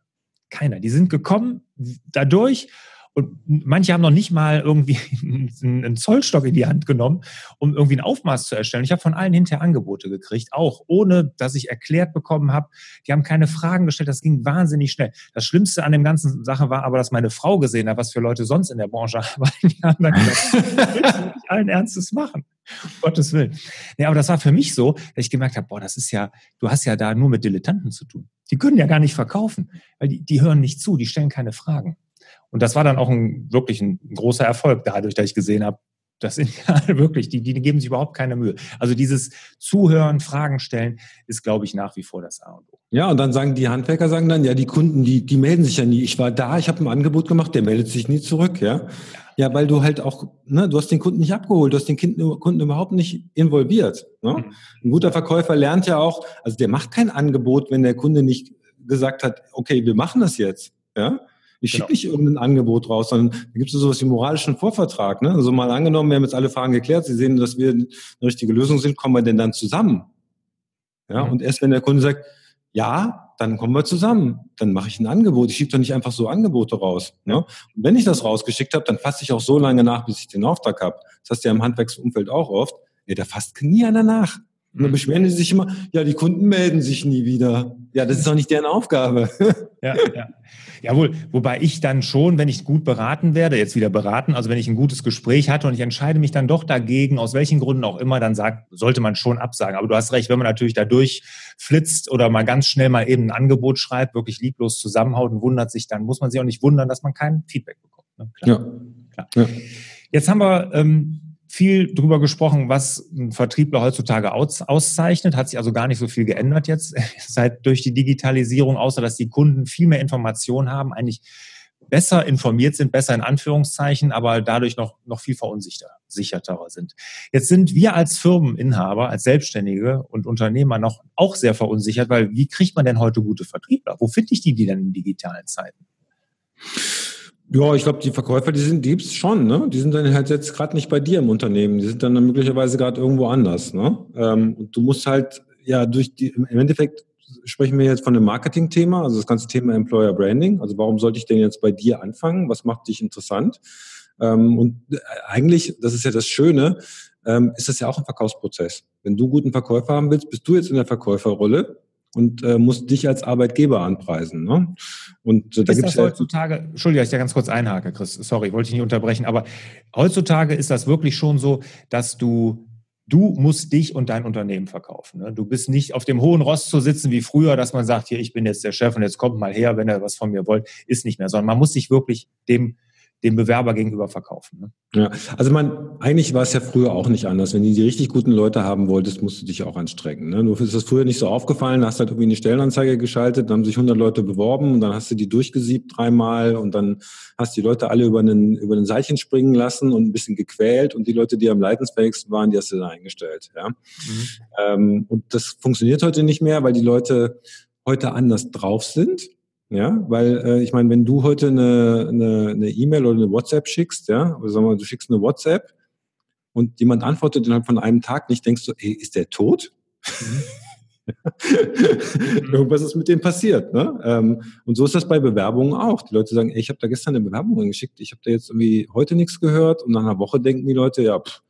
Keiner. Die sind gekommen dadurch und manche haben noch nicht mal irgendwie einen Zollstock in die Hand genommen, um irgendwie ein Aufmaß zu erstellen. Ich habe von allen hinterher Angebote gekriegt, auch ohne, dass ich erklärt bekommen habe. Die haben keine Fragen gestellt. Das ging wahnsinnig schnell. Das Schlimmste an dem ganzen Sache war aber, dass meine Frau gesehen hat, was für Leute sonst in der Branche arbeiten. Die haben dann gesagt, ich allen Ernstes machen. Um Gottes Willen. Ja, aber das war für mich so, dass ich gemerkt habe, boah, das ist ja, du hast ja da nur mit Dilettanten zu tun. Die können ja gar nicht verkaufen, weil die, die hören nicht zu, die stellen keine Fragen. Und das war dann auch ein, wirklich ein großer Erfolg dadurch, dass ich gesehen habe, das sind ja wirklich, die, die geben sich überhaupt keine Mühe. Also dieses Zuhören, Fragen stellen, ist, glaube ich, nach wie vor das A und O. Ja, und dann sagen die Handwerker, sagen dann, ja, die Kunden, die, die melden sich ja nie. Ich war da, ich habe ein Angebot gemacht, der meldet sich nie zurück, ja. Ja, weil du halt auch, ne, du hast den Kunden nicht abgeholt, du hast den Kunden überhaupt nicht involviert. Ne? Mhm. Ein guter Verkäufer lernt ja auch, also der macht kein Angebot, wenn der Kunde nicht gesagt hat, okay, wir machen das jetzt. Ja, ich genau. schicke nicht irgendein Angebot raus, sondern da gibt es sowas wie moralischen Vorvertrag. Ne? Also mal angenommen, wir haben jetzt alle Fragen geklärt, Sie sehen, dass wir eine richtige Lösung sind, kommen wir denn dann zusammen? Ja, mhm. und erst wenn der Kunde sagt, ja, dann kommen wir zusammen. Dann mache ich ein Angebot. Ich schicke doch nicht einfach so Angebote raus. Ne? Und wenn ich das rausgeschickt habe, dann fasse ich auch so lange nach, bis ich den Auftrag habe. Das hast du ja im Handwerksumfeld auch oft. Ja, da fasst nie einer nach. Und dann beschweren die sich immer, ja, die Kunden melden sich nie wieder. Ja, das ist doch nicht deren Aufgabe. Ja, ja. Jawohl, wobei ich dann schon, wenn ich gut beraten werde, jetzt wieder beraten, also wenn ich ein gutes Gespräch hatte und ich entscheide mich dann doch dagegen, aus welchen Gründen auch immer, dann sagt, sollte man schon absagen. Aber du hast recht, wenn man natürlich dadurch flitzt oder mal ganz schnell mal eben ein Angebot schreibt, wirklich lieblos zusammenhaut und wundert sich, dann muss man sich auch nicht wundern, dass man kein Feedback bekommt. Ne? Klar. Ja. Klar. Ja. Jetzt haben wir ähm, viel drüber gesprochen, was ein Vertriebler heutzutage aus, auszeichnet. Hat sich also gar nicht so viel geändert jetzt seit durch die Digitalisierung, außer dass die Kunden viel mehr Informationen haben, eigentlich besser informiert sind, besser in Anführungszeichen, aber dadurch noch, noch viel verunsicherter sind. Jetzt sind wir als Firmeninhaber, als Selbstständige und Unternehmer noch auch sehr verunsichert, weil wie kriegt man denn heute gute Vertriebler? Wo finde ich die, die denn in digitalen Zeiten? Ja, ich glaube, die Verkäufer, die sind Diebs schon, ne? Die sind dann halt jetzt gerade nicht bei dir im Unternehmen, die sind dann möglicherweise gerade irgendwo anders, ne? Ähm, und du musst halt ja durch die, im Endeffekt sprechen wir jetzt von einem Marketing-Thema, also das ganze Thema Employer Branding. Also warum sollte ich denn jetzt bei dir anfangen? Was macht dich interessant? Ähm, und äh, eigentlich, das ist ja das Schöne, ähm, ist das ja auch ein Verkaufsprozess. Wenn du einen guten Verkäufer haben willst, bist du jetzt in der Verkäuferrolle und äh, musst dich als Arbeitgeber anpreisen. Ne? Und äh, da gibt es heutzutage, Entschuldigung, ich da ganz kurz einhake, Chris, sorry, wollte ich nicht unterbrechen, aber heutzutage ist das wirklich schon so, dass du Du musst dich und dein Unternehmen verkaufen. Ne? Du bist nicht auf dem hohen Ross zu sitzen wie früher, dass man sagt, hier, ich bin jetzt der Chef und jetzt kommt mal her, wenn ihr was von mir wollt. Ist nicht mehr, sondern man muss sich wirklich dem dem Bewerber gegenüber verkaufen. Ne? Ja, also man, eigentlich war es ja früher auch nicht anders. Wenn du die richtig guten Leute haben wolltest, musst du dich auch anstrengen. Ne? Nur ist das früher nicht so aufgefallen, hast halt irgendwie eine Stellenanzeige geschaltet, dann haben sich 100 Leute beworben und dann hast du die durchgesiebt dreimal und dann hast die Leute alle über einen, über einen Seilchen springen lassen und ein bisschen gequält und die Leute, die am leidensfähigsten waren, die hast du dann eingestellt. Ja? Mhm. Ähm, und das funktioniert heute nicht mehr, weil die Leute heute anders drauf sind Ja, weil äh, ich meine, wenn du heute eine E-Mail oder eine WhatsApp schickst, ja, oder sagen wir mal, du schickst eine WhatsApp und jemand antwortet innerhalb von einem Tag nicht, denkst du, ey, ist der tot? Mhm. Irgendwas ist mit dem passiert. Ne? Ähm, und so ist das bei Bewerbungen auch. Die Leute sagen, ey, ich habe da gestern eine Bewerbung geschickt, ich habe da jetzt irgendwie heute nichts gehört und nach einer Woche denken die Leute, ja, pff,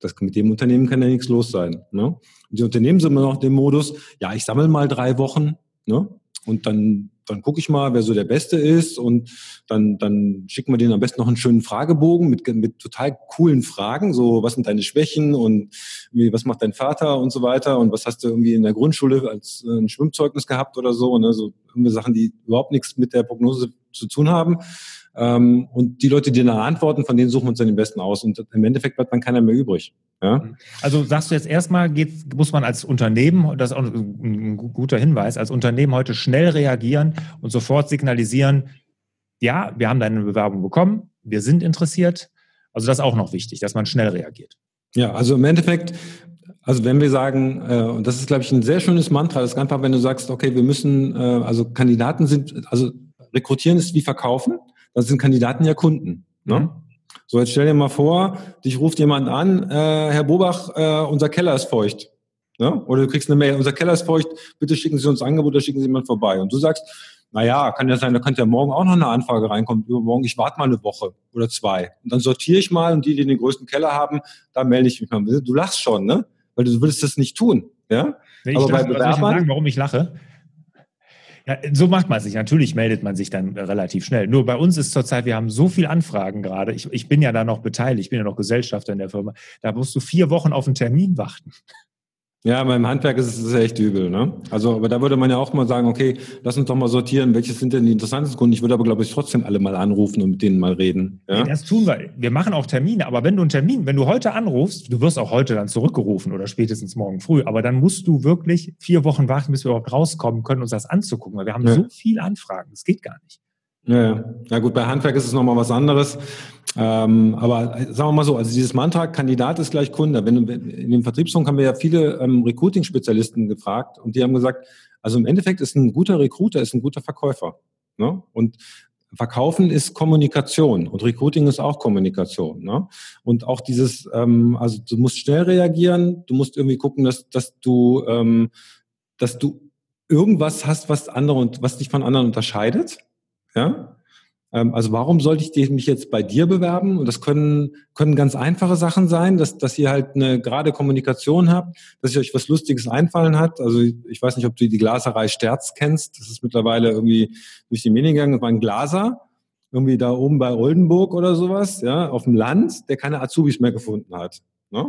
das, mit dem Unternehmen kann ja nichts los sein. Ne? Und die Unternehmen sind immer noch im Modus, ja, ich sammle mal drei Wochen ne? und dann dann gucke ich mal, wer so der Beste ist und dann, dann schicken wir denen am besten noch einen schönen Fragebogen mit, mit total coolen Fragen, so was sind deine Schwächen und wie, was macht dein Vater und so weiter und was hast du irgendwie in der Grundschule als äh, ein Schwimmzeugnis gehabt oder so, ne? so irgendwie Sachen, die überhaupt nichts mit der Prognose zu tun haben. Ähm, und die Leute, die dann antworten, von denen suchen wir uns dann den besten aus. Und im Endeffekt bleibt dann keiner mehr übrig. Ja? Also sagst du jetzt erstmal, geht, muss man als Unternehmen, das ist auch ein guter Hinweis, als Unternehmen heute schnell reagieren und sofort signalisieren, ja, wir haben deine Bewerbung bekommen, wir sind interessiert. Also das ist auch noch wichtig, dass man schnell reagiert. Ja, also im Endeffekt, also wenn wir sagen, äh, und das ist, glaube ich, ein sehr schönes Mantra, das ist einfach, wenn du sagst, okay, wir müssen, äh, also Kandidaten sind, also rekrutieren ist wie verkaufen dann sind Kandidaten ja Kunden. Ne? Mhm. So, jetzt stell dir mal vor, dich ruft jemand an, äh, Herr Bobach, äh, unser Keller ist feucht. Ne? Oder du kriegst eine Mail, unser Keller ist feucht, bitte schicken Sie uns ein Angebot oder schicken Sie jemand vorbei. Und du sagst, na ja, kann ja sein, da könnte ja morgen auch noch eine Anfrage reinkommen. Übermorgen, ich warte mal eine Woche oder zwei. Und dann sortiere ich mal und die, die den größten Keller haben, da melde ich mich mal. Du lachst schon, ne? Weil du würdest das nicht tun. Ja? Wenn Aber bei Bewerbern, sagen, warum ich lache? Ja, so macht man sich. Natürlich meldet man sich dann relativ schnell. Nur bei uns ist zurzeit, wir haben so viel Anfragen gerade. Ich, ich bin ja da noch beteiligt, ich bin ja noch Gesellschafter in der Firma. Da musst du vier Wochen auf einen Termin warten. Ja, beim Handwerk ist es echt übel. Ne? Also, aber da würde man ja auch mal sagen, okay, lass uns doch mal sortieren, welche sind denn die interessantesten Kunden. Ich würde aber, glaube ich, trotzdem alle mal anrufen und mit denen mal reden. Ja? Nee, das tun wir. Wir machen auch Termine, aber wenn du einen Termin, wenn du heute anrufst, du wirst auch heute dann zurückgerufen oder spätestens morgen früh, aber dann musst du wirklich vier Wochen warten, bis wir überhaupt rauskommen können, uns das anzugucken, weil wir haben ja. so viele Anfragen. Das geht gar nicht. Ja, ja gut, bei Handwerk ist es nochmal was anderes. Ähm, aber äh, sagen wir mal so, also dieses Mantra, Kandidat ist gleich Kunde. Wenn, in dem Vertriebsfonds haben wir ja viele ähm, Recruiting-Spezialisten gefragt und die haben gesagt, also im Endeffekt ist ein guter Recruiter, ist ein guter Verkäufer. Ne? Und Verkaufen ist Kommunikation und Recruiting ist auch Kommunikation. Ne? Und auch dieses, ähm, also du musst schnell reagieren, du musst irgendwie gucken, dass, dass du, ähm, dass du irgendwas hast, was andere und was dich von anderen unterscheidet. Ja? Ähm, also warum sollte ich mich jetzt bei dir bewerben? Und das können, können ganz einfache Sachen sein, dass, dass ihr halt eine gerade Kommunikation habt, dass ihr euch was Lustiges einfallen hat. Also ich weiß nicht, ob du die Glaserei Sterz kennst. Das ist mittlerweile irgendwie durch die Medien gegangen. Das war ein Glaser, irgendwie da oben bei Oldenburg oder sowas, ja, auf dem Land, der keine Azubis mehr gefunden hat. Ne?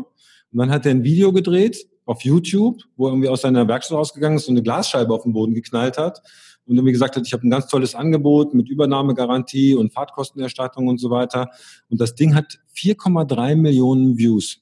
Und dann hat er ein Video gedreht auf YouTube, wo er irgendwie aus seiner Werkstatt rausgegangen ist und eine Glasscheibe auf den Boden geknallt hat und irgendwie gesagt hat, ich habe ein ganz tolles Angebot mit Übernahmegarantie und Fahrtkostenerstattung und so weiter. Und das Ding hat 4,3 Millionen Views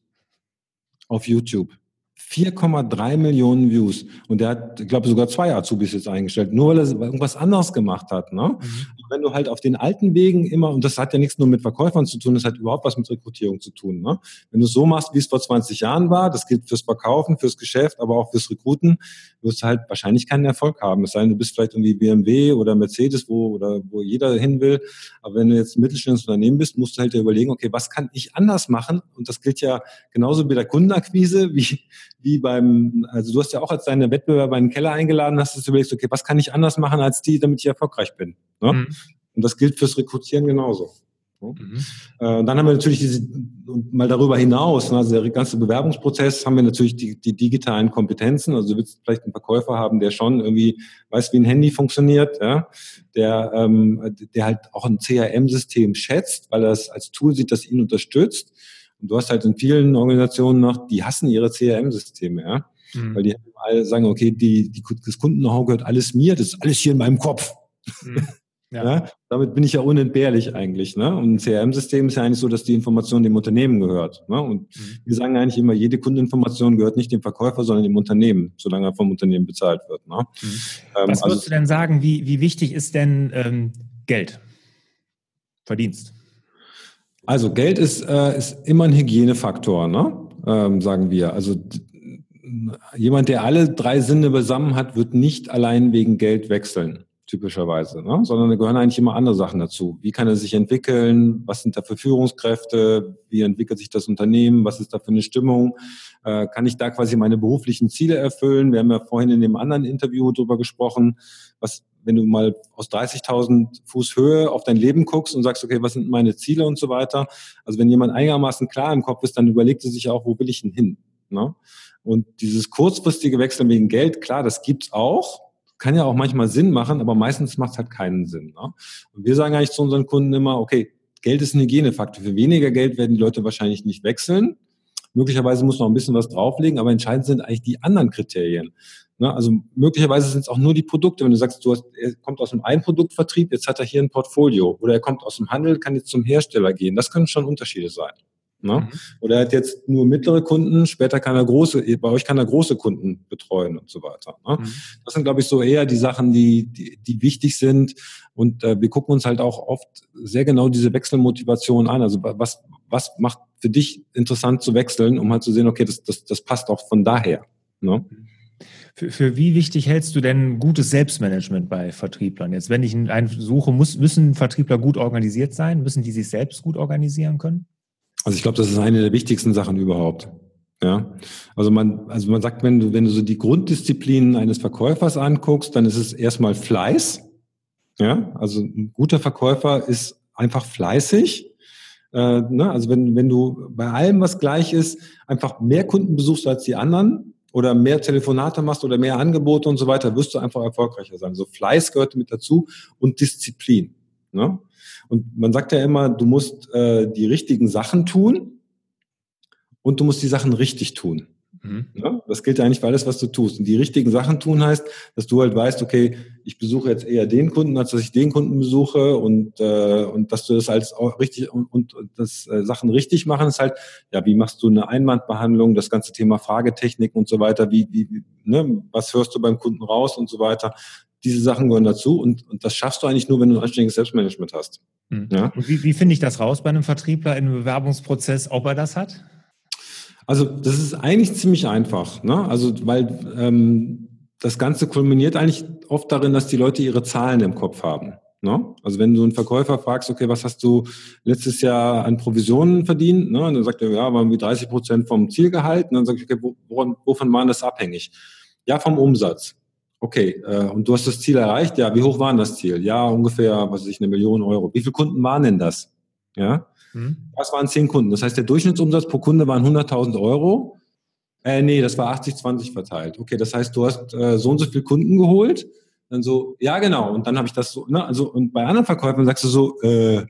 auf YouTube. 4,3 Millionen Views. Und der hat, ich glaube, sogar zwei Azubis jetzt eingestellt, nur weil er irgendwas anderes gemacht hat. Ne? Mhm. Wenn du halt auf den alten Wegen immer, und das hat ja nichts nur mit Verkäufern zu tun, das hat überhaupt was mit Rekrutierung zu tun. Ne? Wenn du so machst, wie es vor 20 Jahren war, das gilt fürs Verkaufen, fürs Geschäft, aber auch fürs Rekruten, wirst du halt wahrscheinlich keinen Erfolg haben. Es sei denn, du bist vielleicht irgendwie BMW oder Mercedes, wo, oder wo jeder hin will. Aber wenn du jetzt ein mittelständisches Unternehmen bist, musst du halt überlegen, okay, was kann ich anders machen? Und das gilt ja genauso bei der Kundenakquise wie wie beim, also du hast ja auch als deine Wettbewerber in den Keller eingeladen, hast du überlegt, okay, was kann ich anders machen als die, damit ich erfolgreich bin. Ne? Mhm. Und das gilt fürs Rekrutieren genauso. Ne? Mhm. Äh, dann haben wir natürlich diese, mal darüber hinaus, ne, also der ganze Bewerbungsprozess, haben wir natürlich die, die digitalen Kompetenzen. Also du willst vielleicht einen Verkäufer haben, der schon irgendwie weiß, wie ein Handy funktioniert, ja, der, ähm, der halt auch ein CRM-System schätzt, weil er es als Tool sieht, das ihn unterstützt und du hast halt in vielen Organisationen noch, die hassen ihre CRM-Systeme, ja. Mhm. Weil die alle sagen, okay, die, die, das Kunden-Know-how gehört alles mir, das ist alles hier in meinem Kopf. Mhm. Ja. ja. damit bin ich ja unentbehrlich eigentlich. Ne? Und ein CRM-System ist ja eigentlich so, dass die Information dem Unternehmen gehört. Ne? Und mhm. wir sagen eigentlich immer, jede Kundeninformation gehört nicht dem Verkäufer, sondern dem Unternehmen, solange er vom Unternehmen bezahlt wird. Ne? Mhm. Ähm, Was würdest also, du denn sagen, wie, wie wichtig ist denn ähm, Geld? Verdienst? Also Geld ist, äh, ist immer ein Hygienefaktor, ne? ähm, sagen wir. Also jemand, der alle drei Sinne beisammen hat, wird nicht allein wegen Geld wechseln. Typischerweise, ne? sondern da gehören eigentlich immer andere Sachen dazu. Wie kann er sich entwickeln? Was sind da für Führungskräfte? Wie entwickelt sich das Unternehmen? Was ist da für eine Stimmung? Äh, kann ich da quasi meine beruflichen Ziele erfüllen? Wir haben ja vorhin in dem anderen Interview drüber gesprochen, was, wenn du mal aus 30.000 Fuß Höhe auf dein Leben guckst und sagst, okay, was sind meine Ziele und so weiter. Also wenn jemand einigermaßen klar im Kopf ist, dann überlegt er sich auch, wo will ich denn hin? Ne? Und dieses kurzfristige Wechseln wegen Geld, klar, das gibt's auch kann ja auch manchmal Sinn machen, aber meistens macht es halt keinen Sinn. Ne? Und wir sagen eigentlich zu unseren Kunden immer, okay, Geld ist ein Hygienefaktor. Für weniger Geld werden die Leute wahrscheinlich nicht wechseln. Möglicherweise muss noch ein bisschen was drauflegen, aber entscheidend sind eigentlich die anderen Kriterien. Ne? Also möglicherweise sind es auch nur die Produkte. Wenn du sagst, du hast, er kommt aus einem Einproduktvertrieb, jetzt hat er hier ein Portfolio. Oder er kommt aus dem Handel, kann jetzt zum Hersteller gehen. Das können schon Unterschiede sein. Ne? Mhm. Oder er hat jetzt nur mittlere Kunden, später kann er große, bei euch kann er große Kunden betreuen und so weiter. Ne? Mhm. Das sind, glaube ich, so eher die Sachen, die, die, die wichtig sind. Und äh, wir gucken uns halt auch oft sehr genau diese Wechselmotivation an. Also was, was macht für dich interessant zu wechseln, um halt zu sehen, okay, das, das, das passt auch von daher. Ne? Für, für wie wichtig hältst du denn gutes Selbstmanagement bei Vertrieblern? Jetzt, wenn ich einen suche, muss, müssen Vertriebler gut organisiert sein? Müssen die sich selbst gut organisieren können? Also ich glaube, das ist eine der wichtigsten Sachen überhaupt. Ja, also man, also man sagt, wenn du, wenn du so die Grunddisziplinen eines Verkäufers anguckst, dann ist es erstmal Fleiß. Ja, also ein guter Verkäufer ist einfach fleißig. Äh, ne? Also wenn, wenn du bei allem, was gleich ist, einfach mehr Kunden besuchst als die anderen oder mehr Telefonate machst oder mehr Angebote und so weiter, wirst du einfach erfolgreicher sein. So also Fleiß gehört mit dazu und Disziplin. Ne? Und man sagt ja immer, du musst äh, die richtigen Sachen tun und du musst die Sachen richtig tun. Mhm. Ja, das gilt ja eigentlich für alles, was du tust. Und die richtigen Sachen tun heißt, dass du halt weißt, okay, ich besuche jetzt eher den Kunden, als dass ich den Kunden besuche und, äh, und dass du das als auch richtig und, und das äh, Sachen richtig machen ist halt, ja, wie machst du eine Einwandbehandlung, das ganze Thema Fragetechnik und so weiter, wie, wie, ne, was hörst du beim Kunden raus und so weiter diese Sachen gehören dazu und, und das schaffst du eigentlich nur, wenn du ein anständiges Selbstmanagement hast. Mhm. Ja? Und wie, wie finde ich das raus bei einem Vertriebler in einem Bewerbungsprozess, ob er das hat? Also das ist eigentlich ziemlich einfach, ne? Also weil ähm, das Ganze kulminiert eigentlich oft darin, dass die Leute ihre Zahlen im Kopf haben. Ne? Also wenn du einen Verkäufer fragst, okay, was hast du letztes Jahr an Provisionen verdient? Ne? Und dann sagt er, ja, waren wir 30 Prozent vom Zielgehalt. Und dann sage ich, okay, woran, wovon waren das abhängig? Ja, vom Umsatz. Okay, äh, und du hast das Ziel erreicht? Ja, wie hoch war denn das Ziel? Ja, ungefähr, was weiß ich, eine Million Euro. Wie viele Kunden waren denn das? Ja, mhm. das waren zehn Kunden. Das heißt, der Durchschnittsumsatz pro Kunde waren 100.000 Euro. Äh, nee, das war 80-20 verteilt. Okay, das heißt, du hast äh, so und so viele Kunden geholt. Dann so, ja, genau. Und dann habe ich das so, ne, also, und bei anderen Verkäufern sagst du so, äh,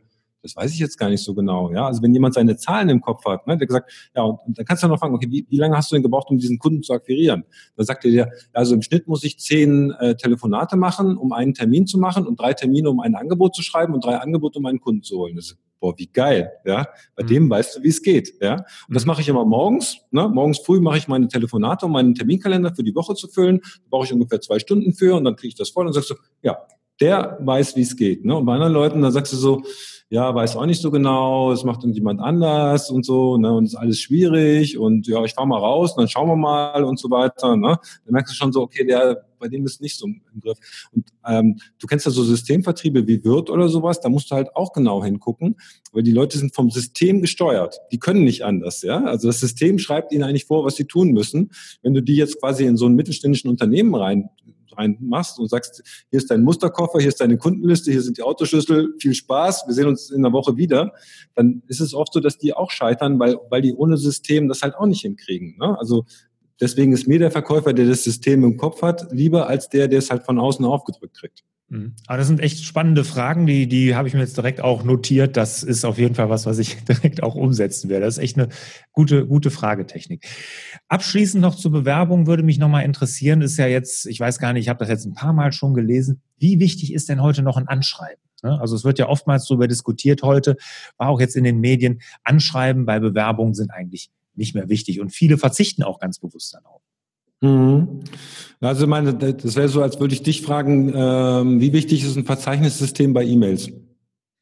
das weiß ich jetzt gar nicht so genau. Ja, also wenn jemand seine Zahlen im Kopf hat, ne, der gesagt, ja, und, und dann kannst du noch fragen, okay, wie, wie lange hast du denn gebraucht, um diesen Kunden zu akquirieren? Dann sagt er dir, also im Schnitt muss ich zehn äh, Telefonate machen, um einen Termin zu machen und drei Termine, um ein Angebot zu schreiben und drei Angebote, um einen Kunden zu holen. Das ist, boah, wie geil, ja. Bei mhm. dem weißt du, wie es geht, ja. Und das mache ich immer morgens, ne? Morgens früh mache ich meine Telefonate, um meinen Terminkalender für die Woche zu füllen. Da brauche ich ungefähr zwei Stunden für und dann kriege ich das voll und sagst du, ja, der weiß, wie es geht. Ne? Und bei anderen Leuten, da sagst du so, ja, weiß auch nicht so genau, es macht irgendjemand anders und so, ne, und ist alles schwierig und ja, ich fahr mal raus und dann schauen wir mal und so weiter, ne. Dann merkst du schon so, okay, der, bei dem ist nicht so im Griff. Und ähm, du kennst ja so Systemvertriebe wie Wirt oder sowas, da musst du halt auch genau hingucken, weil die Leute sind vom System gesteuert. Die können nicht anders, ja. Also das System schreibt ihnen eigentlich vor, was sie tun müssen. Wenn du die jetzt quasi in so ein mittelständischen Unternehmen rein reinmachst und sagst, hier ist dein Musterkoffer, hier ist deine Kundenliste, hier sind die Autoschlüssel, viel Spaß, wir sehen uns in der Woche wieder, dann ist es oft so, dass die auch scheitern, weil, weil die ohne System das halt auch nicht hinkriegen. Ne? Also deswegen ist mir der Verkäufer, der das System im Kopf hat, lieber als der, der es halt von außen aufgedrückt kriegt. Mhm. Aber das sind echt spannende Fragen, die, die habe ich mir jetzt direkt auch notiert. Das ist auf jeden Fall was, was ich direkt auch umsetzen werde. Das ist echt eine gute, gute Fragetechnik. Abschließend noch zur Bewerbung würde mich nochmal interessieren, ist ja jetzt, ich weiß gar nicht, ich habe das jetzt ein paar Mal schon gelesen. Wie wichtig ist denn heute noch ein Anschreiben? Ne? Also es wird ja oftmals darüber diskutiert heute, war auch jetzt in den Medien, Anschreiben bei Bewerbungen sind eigentlich nicht mehr wichtig. Und viele verzichten auch ganz bewusst darauf. Mhm. Also meine, das wäre so, als würde ich dich fragen, ähm, wie wichtig ist ein Verzeichnisssystem bei E-Mails?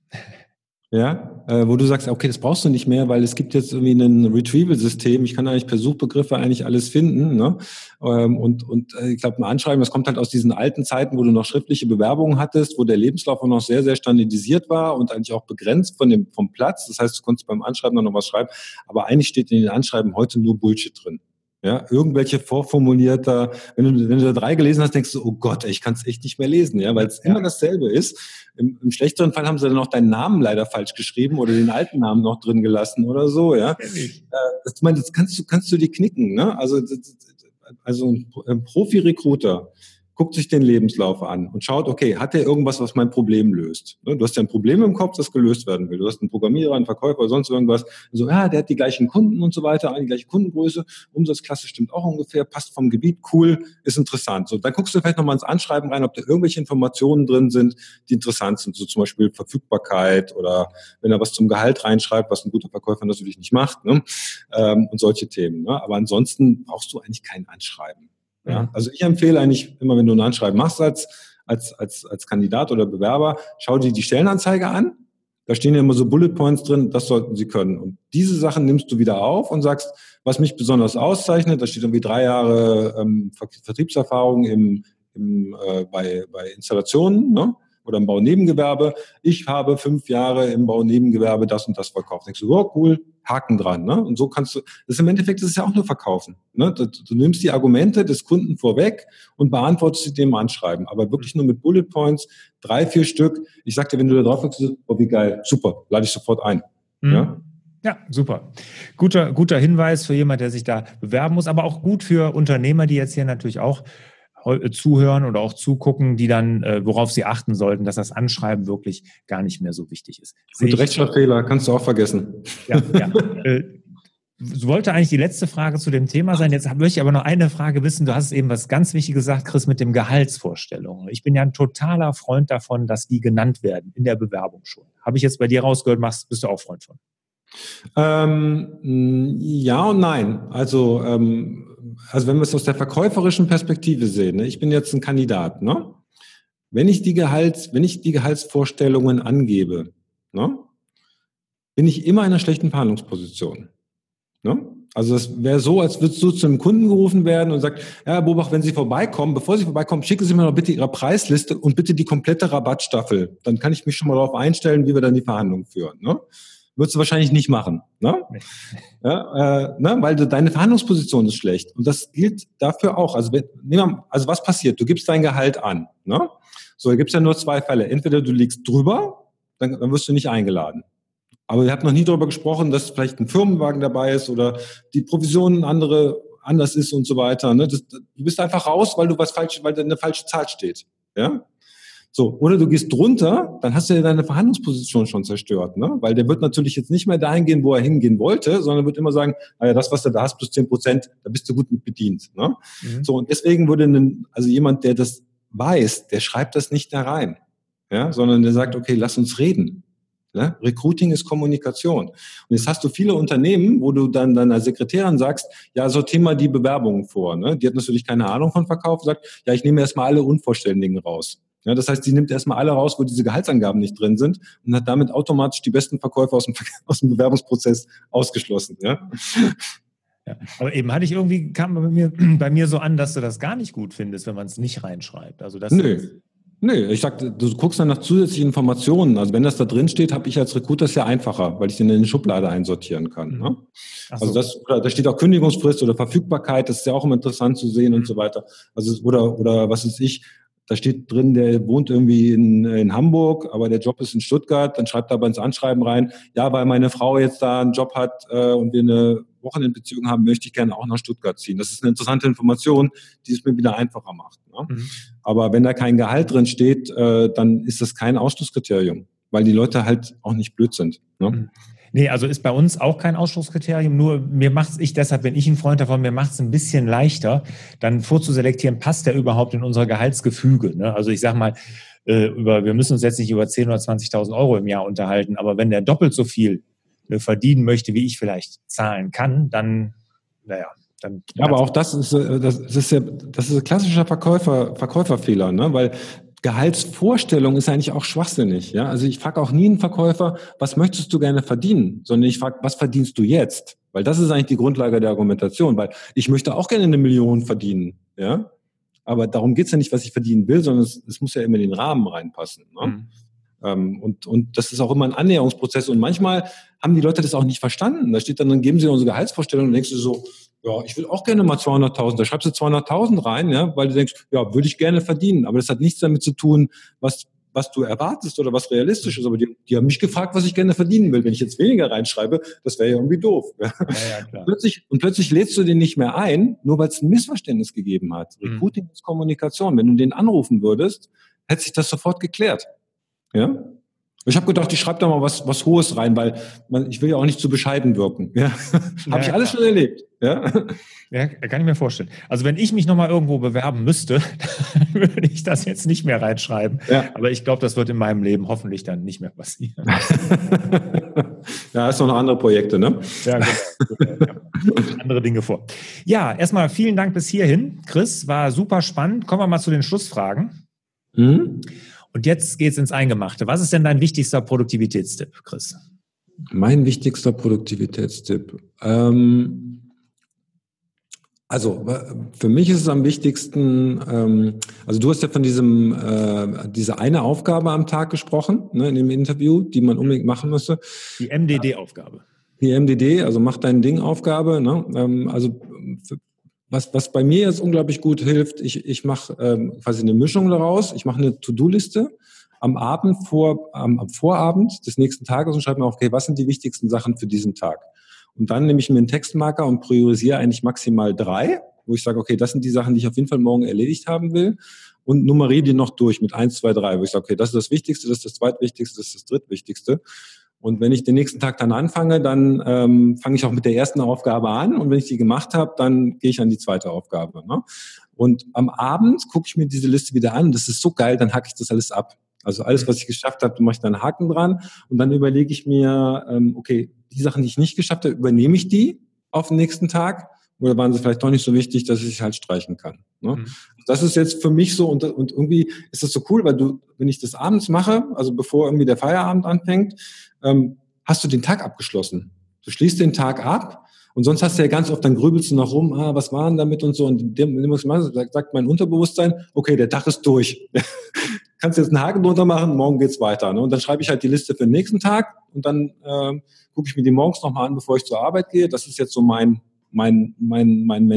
ja, äh, wo du sagst, okay, das brauchst du nicht mehr, weil es gibt jetzt irgendwie ein Retrieval-System. Ich kann eigentlich per Suchbegriffe eigentlich alles finden. Ne? Ähm, und und äh, ich glaube, ein Anschreiben, das kommt halt aus diesen alten Zeiten, wo du noch schriftliche Bewerbungen hattest, wo der Lebenslauf auch noch sehr, sehr standardisiert war und eigentlich auch begrenzt von dem vom Platz. Das heißt, du konntest beim Anschreiben noch was schreiben, aber eigentlich steht in den Anschreiben heute nur Bullshit drin. Ja, irgendwelche vorformulierter, wenn du, wenn du da drei gelesen hast, denkst du, oh Gott, ich kann es echt nicht mehr lesen, ja, weil es ja. immer dasselbe ist. Im, Im, schlechteren Fall haben sie dann noch deinen Namen leider falsch geschrieben oder den alten Namen noch drin gelassen oder so, ja. Äh, das, meine, das kannst du, kannst du die knicken, ne? Also, also ein Profi-Recruiter, guckt sich den Lebenslauf an und schaut, okay, hat er irgendwas, was mein Problem löst? Ne, du hast ja ein Problem im Kopf, das gelöst werden will. Du hast einen Programmierer, einen Verkäufer, sonst irgendwas. So, ja, der hat die gleichen Kunden und so weiter, die gleiche Kundengröße, Umsatzklasse stimmt auch ungefähr, passt vom Gebiet, cool, ist interessant. So, dann guckst du vielleicht nochmal ins Anschreiben rein, ob da irgendwelche Informationen drin sind, die interessant sind. So zum Beispiel Verfügbarkeit oder wenn er was zum Gehalt reinschreibt, was ein guter Verkäufer natürlich nicht macht, ne? ähm, und solche Themen. Ne? Aber ansonsten brauchst du eigentlich kein Anschreiben. Ja? Also ich empfehle eigentlich immer, wenn du ein Anschreiben machst als, als, als, als Kandidat oder Bewerber, schau dir die Stellenanzeige an. Da stehen ja immer so Bullet Points drin, das sollten sie können. Und diese Sachen nimmst du wieder auf und sagst, was mich besonders auszeichnet, da steht irgendwie drei Jahre ähm, Vertriebserfahrung im, im, äh, bei, bei Installationen. Ne? Oder im Baunebengewerbe. Ich habe fünf Jahre im Baunebengewerbe das und das verkauft. Denkst du, oh cool, Haken dran. Ne? Und so kannst du, das im Endeffekt ist es ja auch nur verkaufen. Ne? Du, du, nimmst die Argumente des Kunden vorweg und beantwortest sie dem Anschreiben. Aber wirklich nur mit Bullet Points, drei, vier Stück. Ich sagte, wenn du da drauf klickst, oh wie geil, super, lade ich sofort ein. Mhm. Ja? Ja, super. Guter, guter Hinweis für jemand, der sich da bewerben muss, aber auch gut für Unternehmer, die jetzt hier natürlich auch zuhören oder auch zugucken, die dann, äh, worauf sie achten sollten, dass das Anschreiben wirklich gar nicht mehr so wichtig ist. Und Rechtschreibfehler kannst du auch vergessen. Ja, ja. äh, wollte eigentlich die letzte Frage zu dem Thema sein. Jetzt möchte ich aber noch eine Frage wissen. Du hast eben was ganz Wichtiges gesagt, Chris, mit dem Gehaltsvorstellungen. Ich bin ja ein totaler Freund davon, dass die genannt werden in der Bewerbung schon. Habe ich jetzt bei dir rausgehört, machst, bist du auch Freund von? Ähm, ja und nein. Also ähm, also wenn wir es aus der verkäuferischen Perspektive sehen, ne, ich bin jetzt ein Kandidat, ne? Wenn ich die Gehalts, wenn ich die Gehaltsvorstellungen angebe, ne, bin ich immer in einer schlechten Verhandlungsposition. Ne? Also es wäre so, als würdest du zu einem Kunden gerufen werden und sagt, ja, Herr Bobach, wenn Sie vorbeikommen, bevor Sie vorbeikommen, schicken Sie mir doch bitte Ihre Preisliste und bitte die komplette Rabattstaffel. Dann kann ich mich schon mal darauf einstellen, wie wir dann die Verhandlungen führen. Ne? Würdest du wahrscheinlich nicht machen. Ne? Ja, äh, ne? Weil deine Verhandlungsposition ist schlecht. Und das gilt dafür auch. Also, wenn, mal, also was passiert? Du gibst dein Gehalt an. Ne? So, da gibt es ja nur zwei Fälle. Entweder du liegst drüber, dann, dann wirst du nicht eingeladen. Aber ihr habt noch nie darüber gesprochen, dass vielleicht ein Firmenwagen dabei ist oder die Provision andere anders ist und so weiter. Ne? Das, du bist einfach raus, weil du was falsch, weil da eine falsche Zahl steht. Ja? So, oder du gehst drunter, dann hast du ja deine Verhandlungsposition schon zerstört, ne? Weil der wird natürlich jetzt nicht mehr dahin gehen, wo er hingehen wollte, sondern wird immer sagen, naja, das, was du da hast, plus zehn Prozent, da bist du gut mit bedient. Ne? Mhm. So, und deswegen würde ein, also jemand, der das weiß, der schreibt das nicht da rein. Ja, sondern der sagt, okay, lass uns reden. Ne? Recruiting ist Kommunikation. Und jetzt hast du viele Unternehmen, wo du dann deiner Sekretärin sagst, ja, sortier mal die Bewerbungen vor. Ne? Die hat natürlich keine Ahnung von Verkauf, sagt, ja, ich nehme erstmal alle Unvollständigen raus. Ja, das heißt, sie nimmt erstmal alle raus, wo diese Gehaltsangaben nicht drin sind und hat damit automatisch die besten Verkäufer aus dem, aus dem Bewerbungsprozess ausgeschlossen. Ja? Ja, aber eben hatte ich irgendwie, kam bei mir, bei mir so an, dass du das gar nicht gut findest, wenn man es nicht reinschreibt. Also das Nö. Nee, ich sag, du guckst dann nach zusätzlichen Informationen. Also wenn das da drin steht, habe ich als Recruiter es ja einfacher, weil ich den in eine Schublade einsortieren kann. Mhm. Ne? Also so. Also das, da steht auch Kündigungsfrist oder Verfügbarkeit, das ist ja auch immer interessant zu sehen und so weiter. Also oder oder was ist ich, da steht drin, der wohnt irgendwie in, in Hamburg, aber der Job ist in Stuttgart, dann schreibt er aber ins Anschreiben rein, ja, weil meine Frau jetzt da einen Job hat äh, und wir eine Wochenendbeziehung haben, möchte ich gerne auch nach Stuttgart ziehen. Das ist eine interessante Information, die es mir wieder einfacher macht. Ne? Mhm. Aber wenn da kein Gehalt drin steht, äh, dann ist das kein Ausschlusskriterium, weil die Leute halt auch nicht blöd sind. Ne? Mhm. Nee, also ist bei uns auch kein Ausschlusskriterium. Nur mir macht es, ich deshalb bin ich ein Freund davon, mir macht es ein bisschen leichter, dann vorzuselektieren, passt der überhaupt in unser Gehaltsgefüge. Ne? Also ich sag mal, äh, über, wir müssen uns jetzt nicht über 10.000 oder 20.000 Euro im Jahr unterhalten, aber wenn der doppelt so viel äh, verdienen möchte, wie ich vielleicht zahlen kann, dann, naja, dann ja, aber auch das ist, äh, das ist ja, das ist ein klassischer Verkäufer, Verkäuferfehler, ne? Weil Gehaltsvorstellung ist eigentlich auch schwachsinnig. Ja? Also ich frage auch nie einen Verkäufer, was möchtest du gerne verdienen, sondern ich frage, was verdienst du jetzt? Weil das ist eigentlich die Grundlage der Argumentation, weil ich möchte auch gerne eine Million verdienen. Ja? Aber darum geht's ja nicht, was ich verdienen will, sondern es, es muss ja immer in den Rahmen reinpassen. Ne? Mhm. Ähm, und, und das ist auch immer ein Annäherungsprozess. Und manchmal haben die Leute das auch nicht verstanden. Da steht dann, dann geben sie unsere Gehaltsvorstellung und denkst du so, ja, ich will auch gerne mal 200.000. Da schreibst du 200.000 rein, ja, weil du denkst, ja, würde ich gerne verdienen. Aber das hat nichts damit zu tun, was, was du erwartest oder was realistisch ist. Aber die, die haben mich gefragt, was ich gerne verdienen will. Wenn ich jetzt weniger reinschreibe, das wäre ja irgendwie doof. Ja, ja. Und, plötzlich, und plötzlich lädst du den nicht mehr ein, nur weil es ein Missverständnis gegeben hat. Mhm. Recruiting ist Kommunikation. Wenn du den anrufen würdest, hätte sich das sofort geklärt. Ja? Ich habe gedacht, ich schreibe da mal was, was Hohes rein, weil man, ich will ja auch nicht zu bescheiden wirken. Ja? habe ich alles schon erlebt. Ja? ja, kann ich mir vorstellen. Also wenn ich mich nochmal irgendwo bewerben müsste, dann würde ich das jetzt nicht mehr reinschreiben. Ja. Aber ich glaube, das wird in meinem Leben hoffentlich dann nicht mehr passieren. ja, ist noch andere Projekte, ne? Ja, genau. ja. Andere Dinge vor. Ja, erstmal vielen Dank bis hierhin. Chris, war super spannend. Kommen wir mal zu den Schlussfragen. Mhm. Und jetzt geht's ins Eingemachte. Was ist denn dein wichtigster Produktivitätstipp, Chris? Mein wichtigster Produktivitätstipp. Ähm, also für mich ist es am wichtigsten, ähm, also du hast ja von diesem äh, diese eine Aufgabe am Tag gesprochen, ne, in dem Interview, die man unbedingt machen müsste. Die MDD-Aufgabe. Die MDD, also mach dein Ding-Aufgabe. Ne? Ähm, also für, was, was bei mir jetzt unglaublich gut hilft, ich, ich mache ähm, quasi eine Mischung daraus. Ich mache eine To-Do-Liste am Abend vor, am, am Vorabend des nächsten Tages und schreibe mir auf, okay, was sind die wichtigsten Sachen für diesen Tag? Und dann nehme ich mir einen Textmarker und priorisiere eigentlich maximal drei, wo ich sage, okay, das sind die Sachen, die ich auf jeden Fall morgen erledigt haben will. Und nummeriere die noch durch mit eins, zwei, drei, wo ich sage, okay, das ist das Wichtigste, das ist das Zweitwichtigste, das ist das Drittwichtigste. Und wenn ich den nächsten Tag dann anfange, dann ähm, fange ich auch mit der ersten Aufgabe an. Und wenn ich die gemacht habe, dann gehe ich an die zweite Aufgabe. Ne? Und am Abend gucke ich mir diese Liste wieder an. Das ist so geil, dann hacke ich das alles ab. Also alles, was ich geschafft habe, mache ich dann einen Haken dran. Und dann überlege ich mir, ähm, okay, die Sachen, die ich nicht geschafft habe, übernehme ich die auf den nächsten Tag oder waren sie vielleicht doch nicht so wichtig, dass ich sie halt streichen kann. Ne? Mhm. Das ist jetzt für mich so und, und irgendwie ist das so cool, weil du, wenn ich das abends mache, also bevor irgendwie der Feierabend anfängt, ähm, hast du den Tag abgeschlossen. Du schließt den Tag ab und sonst hast du ja ganz oft, dann grübelst du noch rum, ah, was war denn damit und so. Und dem, dem sagt mein Unterbewusstsein, okay, der Tag ist durch. Kannst jetzt einen Haken drunter machen, morgen geht's weiter. Ne? Und dann schreibe ich halt die Liste für den nächsten Tag und dann äh, gucke ich mir die morgens nochmal an, bevor ich zur Arbeit gehe. Das ist jetzt so mein mein, mein, mein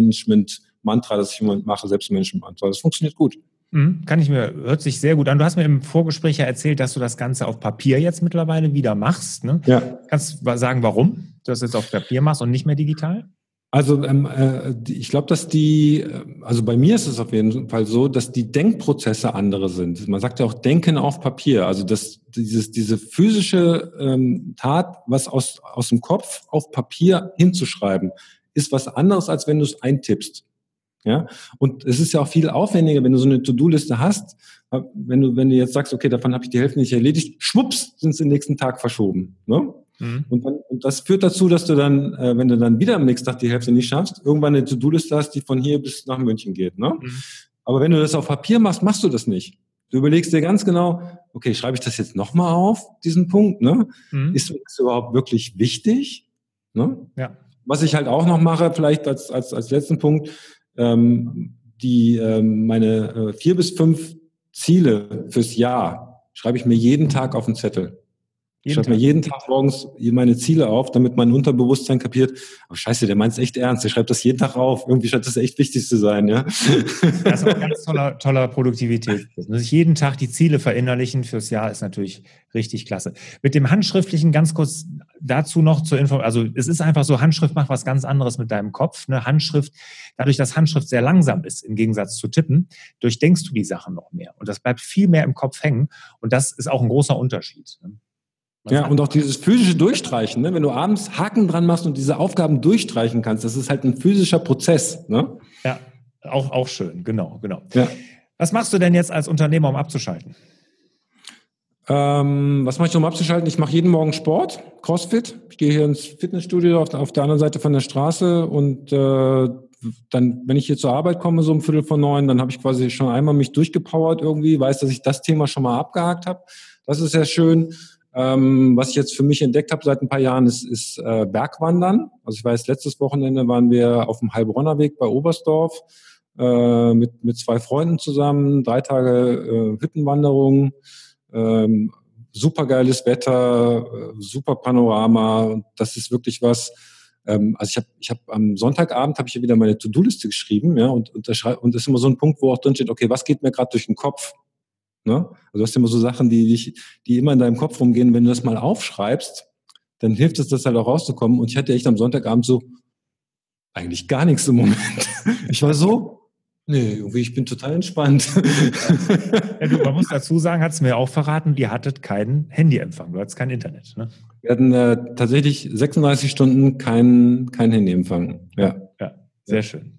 Management-Mantra, das ich immer mache, Selbstmanagement-Mantra. Das funktioniert gut. Mhm, kann ich mir, hört sich sehr gut an. Du hast mir im Vorgespräch ja erzählt, dass du das Ganze auf Papier jetzt mittlerweile wieder machst. Ne? Ja. Kannst du sagen, warum du das jetzt auf Papier machst und nicht mehr digital? Also ähm, äh, ich glaube, dass die, also bei mir ist es auf jeden Fall so, dass die Denkprozesse andere sind. Man sagt ja auch Denken auf Papier. Also dass dieses, diese physische ähm, Tat, was aus, aus dem Kopf auf Papier hinzuschreiben, ist was anderes, als wenn du es eintippst. Ja, und es ist ja auch viel aufwendiger, wenn du so eine To-Do-Liste hast. Wenn du, wenn du jetzt sagst, okay, davon habe ich die Hälfte nicht erledigt, schwupps, sind sie den nächsten Tag verschoben. Ne? Mhm. Und, dann, und das führt dazu, dass du dann, äh, wenn du dann wieder am nächsten Tag die Hälfte nicht schaffst, irgendwann eine To-Do-Liste hast, die von hier bis nach München geht. Ne? Mhm. Aber wenn du das auf Papier machst, machst du das nicht. Du überlegst dir ganz genau, okay, schreibe ich das jetzt nochmal auf, diesen Punkt? Ne? Mhm. Ist das überhaupt wirklich wichtig? Ne? Ja was ich halt auch noch mache, vielleicht als, als, als letzten Punkt, ähm, die ähm, meine äh, vier bis fünf Ziele fürs Jahr schreibe ich mir jeden Tag auf den Zettel. Ich schreibe mir jeden Tag morgens meine Ziele auf, damit mein Unterbewusstsein kapiert, oh scheiße, der meint es echt ernst, der schreibt das jeden Tag auf. Irgendwie scheint das echt wichtig zu sein, ja. Das ist ein ganz toller, toller Produktivität. Sich jeden Tag die Ziele verinnerlichen fürs Jahr ist natürlich richtig klasse. Mit dem Handschriftlichen ganz kurz dazu noch zur Info, also es ist einfach so, Handschrift macht was ganz anderes mit deinem Kopf. Ne? Handschrift, dadurch, dass Handschrift sehr langsam ist, im Gegensatz zu Tippen, durchdenkst du die Sachen noch mehr. Und das bleibt viel mehr im Kopf hängen. Und das ist auch ein großer Unterschied. Ne? Ja, und auch dieses physische Durchstreichen, ne? wenn du abends Haken dran machst und diese Aufgaben durchstreichen kannst, das ist halt ein physischer Prozess. Ne? Ja, auch, auch schön, genau, genau. Ja. Was machst du denn jetzt als Unternehmer, um abzuschalten? Ähm, was mache ich, um abzuschalten? Ich mache jeden Morgen Sport, Crossfit. Ich gehe hier ins Fitnessstudio auf, auf der anderen Seite von der Straße und äh, dann, wenn ich hier zur Arbeit komme, so um Viertel vor neun, dann habe ich quasi schon einmal mich durchgepowert irgendwie, weiß, dass ich das Thema schon mal abgehakt habe. Das ist sehr schön. Ähm, was ich jetzt für mich entdeckt habe seit ein paar Jahren, ist, ist äh, Bergwandern. Also ich weiß, letztes Wochenende waren wir auf dem Heilbronner Weg bei Oberstdorf äh, mit, mit zwei Freunden zusammen, drei Tage äh, Hüttenwanderung, ähm, super geiles Wetter, äh, super Panorama. Das ist wirklich was. Ähm, also ich habe ich hab am Sonntagabend habe ich ja wieder meine To-Do-Liste geschrieben, ja, und, und, das, und das ist immer so ein Punkt, wo auch drin steht, okay, was geht mir gerade durch den Kopf? Ne? Also du hast immer so Sachen, die, die, die immer in deinem Kopf rumgehen. Wenn du das mal aufschreibst, dann hilft es, das halt auch rauszukommen. Und ich hatte echt am Sonntagabend so eigentlich gar nichts im Moment. Ich war so, nee, irgendwie, ich bin total entspannt. Ja, du, man muss dazu sagen, hat es mir auch verraten, ihr hattet keinen Handyempfang, du hattest kein Internet. Ne? Wir hatten äh, tatsächlich 36 Stunden kein, kein Handyempfang. Ja. ja, sehr schön.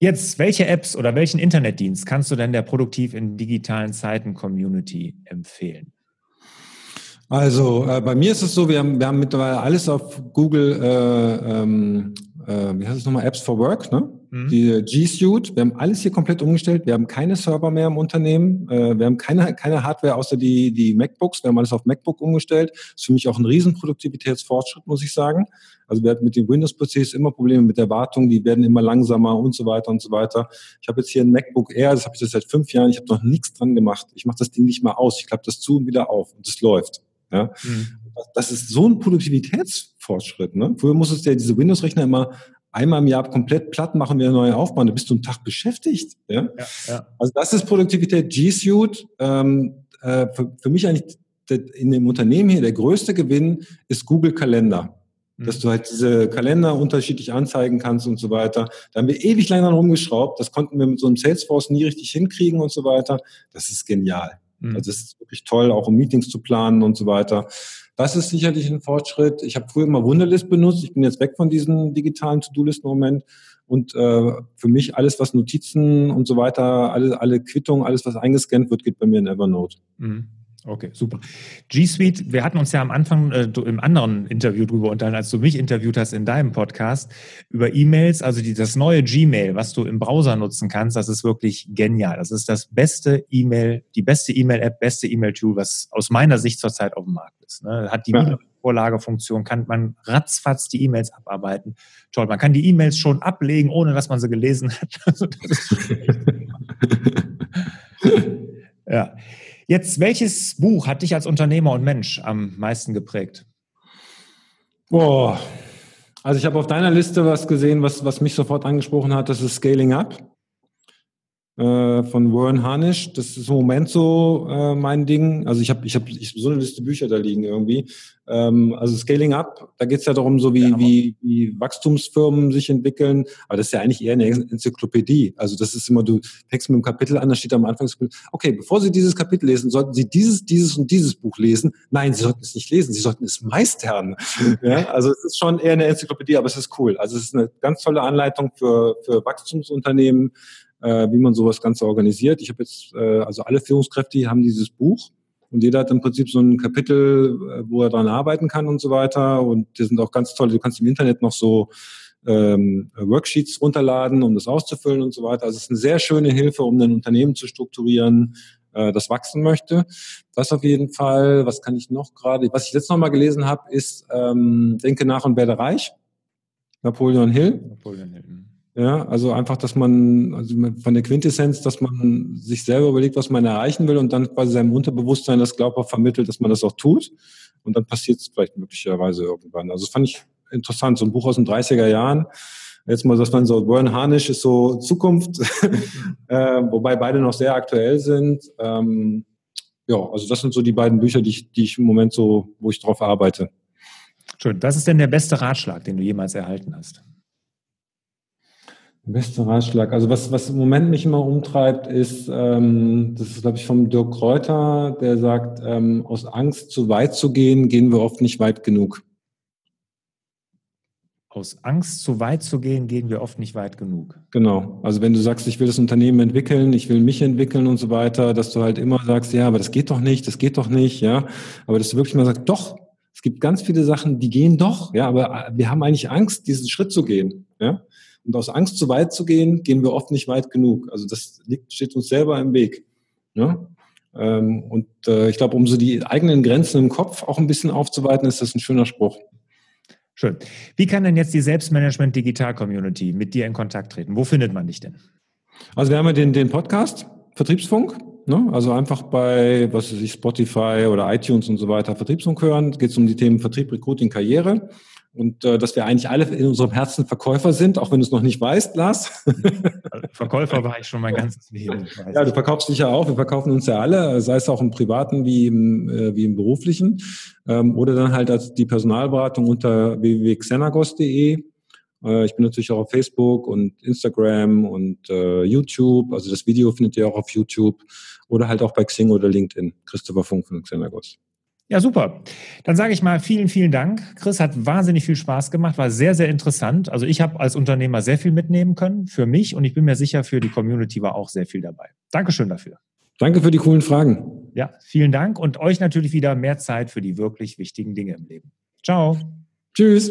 Jetzt, welche Apps oder welchen Internetdienst kannst du denn der Produktiv in digitalen Zeiten Community empfehlen? Also äh, bei mir ist es so, wir haben, wir haben mittlerweile alles auf Google, äh, ähm, äh, wie heißt es nochmal, Apps for Work, ne? Mhm. Die G Suite. Wir haben alles hier komplett umgestellt. Wir haben keine Server mehr im Unternehmen. Äh, wir haben keine, keine Hardware außer die, die MacBooks. Wir haben alles auf MacBook umgestellt. Das ist für mich auch ein riesen Produktivitätsfortschritt, muss ich sagen. Also wir hatten mit den Windows-PCs immer Probleme mit der Wartung. Die werden immer langsamer und so weiter und so weiter. Ich habe jetzt hier ein MacBook Air. Das habe ich jetzt seit fünf Jahren. Ich habe noch nichts dran gemacht. Ich mache das Ding nicht mal aus. Ich klappe das zu und wieder auf und es läuft. Ja? Mhm. Das ist so ein Produktivitätsfortschritt. Ne? Früher musstest du ja diese Windows-Rechner immer einmal im Jahr komplett platt machen, wieder neu aufbauen. Da bist du einen Tag beschäftigt. Ja? ja, ja. Also das ist Produktivität G Suite. Ähm, äh, für, für mich eigentlich in dem Unternehmen hier der größte Gewinn ist Google Kalender. Mhm. Dass du halt diese Kalender unterschiedlich anzeigen kannst und so weiter. Da haben wir ewig lang rumgeschraubt. Das konnten wir mit so einem Salesforce nie richtig hinkriegen und so weiter. Das ist genial. Mhm. Also das ist wirklich toll, auch um Meetings zu planen und so weiter. Das ist sicherlich ein Fortschritt. Ich habe früher immer Wunderlist benutzt. Ich bin jetzt weg von diesen digitalen To-Do-Listen-Moment. Und äh, für mich alles, was Notizen und so weiter, alle, alle Quittungen, alles, was eingescannt wird, geht bei mir in Evernote. Mhm. Okay, super. G Suite, wir hatten uns ja am Anfang äh, im anderen Interview drüber unterhalten, als du mich interviewt hast in deinem Podcast, über E-Mails, also die, das neue Gmail, was du im Browser nutzen kannst, das ist wirklich genial. Das ist das beste E-Mail, die beste E-Mail-App, beste E-Mail-Tool, was aus meiner Sicht zurzeit auf dem Markt ist. Ne? Hat die ja. Vorlagefunktion, kann man ratzfatz die E-Mails abarbeiten. Toll, man kann die E-Mails schon ablegen, ohne dass man sie gelesen hat. Also ja. Jetzt, welches Buch hat dich als Unternehmer und Mensch am meisten geprägt? Boah, also ich habe auf deiner Liste was gesehen, was, was mich sofort angesprochen hat, das ist Scaling Up äh, von Warren Harnish. Das ist im Moment so äh, mein Ding. Also ich habe ich hab, ich hab so eine Liste Bücher da liegen irgendwie. Ähm, also Scaling Up, da geht es ja darum, so wie, ja, wie, wie Wachstumsfirmen sich entwickeln. Aber das ist ja eigentlich eher eine Enzyklopädie. Also das ist immer, du fängst mit einem Kapitel an, da steht am Anfang, okay, bevor Sie dieses Kapitel lesen, sollten Sie dieses, dieses und dieses Buch lesen. Nein, Sie sollten es nicht lesen, Sie sollten es meistern. ja, also es ist schon eher eine Enzyklopädie, aber es ist cool. Also es ist eine ganz tolle Anleitung für, für Wachstumsunternehmen, äh, wie man sowas Ganze organisiert. Ich habe jetzt, äh, also alle Führungskräfte haben dieses Buch und jeder hat im Prinzip so ein Kapitel, äh, wo er dran arbeiten kann und so weiter. Und die sind auch ganz toll. Du kannst im Internet noch so ähm, Worksheets runterladen, um das auszufüllen und so weiter. Also es ist eine sehr schöne Hilfe, um ein Unternehmen zu strukturieren, äh, das wachsen möchte. Das auf jeden Fall. Was kann ich noch gerade? Was ich jetzt noch mal gelesen habe, ist ähm, Denke nach und werde reich. Napoleon Hill. Napoleon Hill. Ja, also einfach, dass man, also von der Quintessenz, dass man sich selber überlegt, was man erreichen will und dann quasi seinem Unterbewusstsein das glaubhaft vermittelt, dass man das auch tut. Und dann passiert es vielleicht möglicherweise irgendwann. Also das fand ich interessant, so ein Buch aus den 30er Jahren. Jetzt mal, dass man so, Warren Harnish ist so Zukunft, äh, wobei beide noch sehr aktuell sind. Ähm, ja, also das sind so die beiden Bücher, die ich, die ich im Moment so, wo ich drauf arbeite. Schön. Was ist denn der beste Ratschlag, den du jemals erhalten hast? Bester Ratschlag. Also was, was im Moment mich immer umtreibt, ist, ähm, das ist, glaube ich, vom Dirk Kräuter, der sagt, ähm, aus Angst zu weit zu gehen, gehen wir oft nicht weit genug. Aus Angst zu weit zu gehen, gehen wir oft nicht weit genug. Genau. Also wenn du sagst, ich will das Unternehmen entwickeln, ich will mich entwickeln und so weiter, dass du halt immer sagst, ja, aber das geht doch nicht, das geht doch nicht, ja. Aber dass du wirklich mal sagst, doch, es gibt ganz viele Sachen, die gehen doch, ja, aber wir haben eigentlich Angst, diesen Schritt zu gehen, ja. Und aus Angst, zu weit zu gehen, gehen wir oft nicht weit genug. Also das liegt, steht uns selber im Weg. Ja? Ähm, und äh, ich glaube, um so die eigenen Grenzen im Kopf auch ein bisschen aufzuweiten, ist das ein schöner Spruch. Schön. Wie kann denn jetzt die Selbstmanagement Digital Community mit dir in Kontakt treten? Wo findet man dich denn? Also wir haben ja den, den Podcast Vertriebsfunk. Ne? Also einfach bei, was weiß ich, Spotify oder iTunes und so weiter Vertriebsfunk hören. Geht es um die Themen Vertrieb, Recruiting, Karriere und äh, dass wir eigentlich alle in unserem Herzen Verkäufer sind, auch wenn du es noch nicht weißt, Lars. Verkäufer war ich schon mein ganzes Leben. Ja, du verkaufst dich ja auch. Wir verkaufen uns ja alle, sei es auch im privaten wie im, äh, wie im beruflichen. Ähm, oder dann halt als die Personalberatung unter www.xenagos.de. Äh, ich bin natürlich auch auf Facebook und Instagram und äh, YouTube. Also das Video findet ihr auch auf YouTube oder halt auch bei Xing oder LinkedIn. Christopher Funk von Xenagos. Ja, super. Dann sage ich mal vielen, vielen Dank. Chris hat wahnsinnig viel Spaß gemacht, war sehr, sehr interessant. Also ich habe als Unternehmer sehr viel mitnehmen können für mich und ich bin mir sicher, für die Community war auch sehr viel dabei. Dankeschön dafür. Danke für die coolen Fragen. Ja, vielen Dank und euch natürlich wieder mehr Zeit für die wirklich wichtigen Dinge im Leben. Ciao. Tschüss.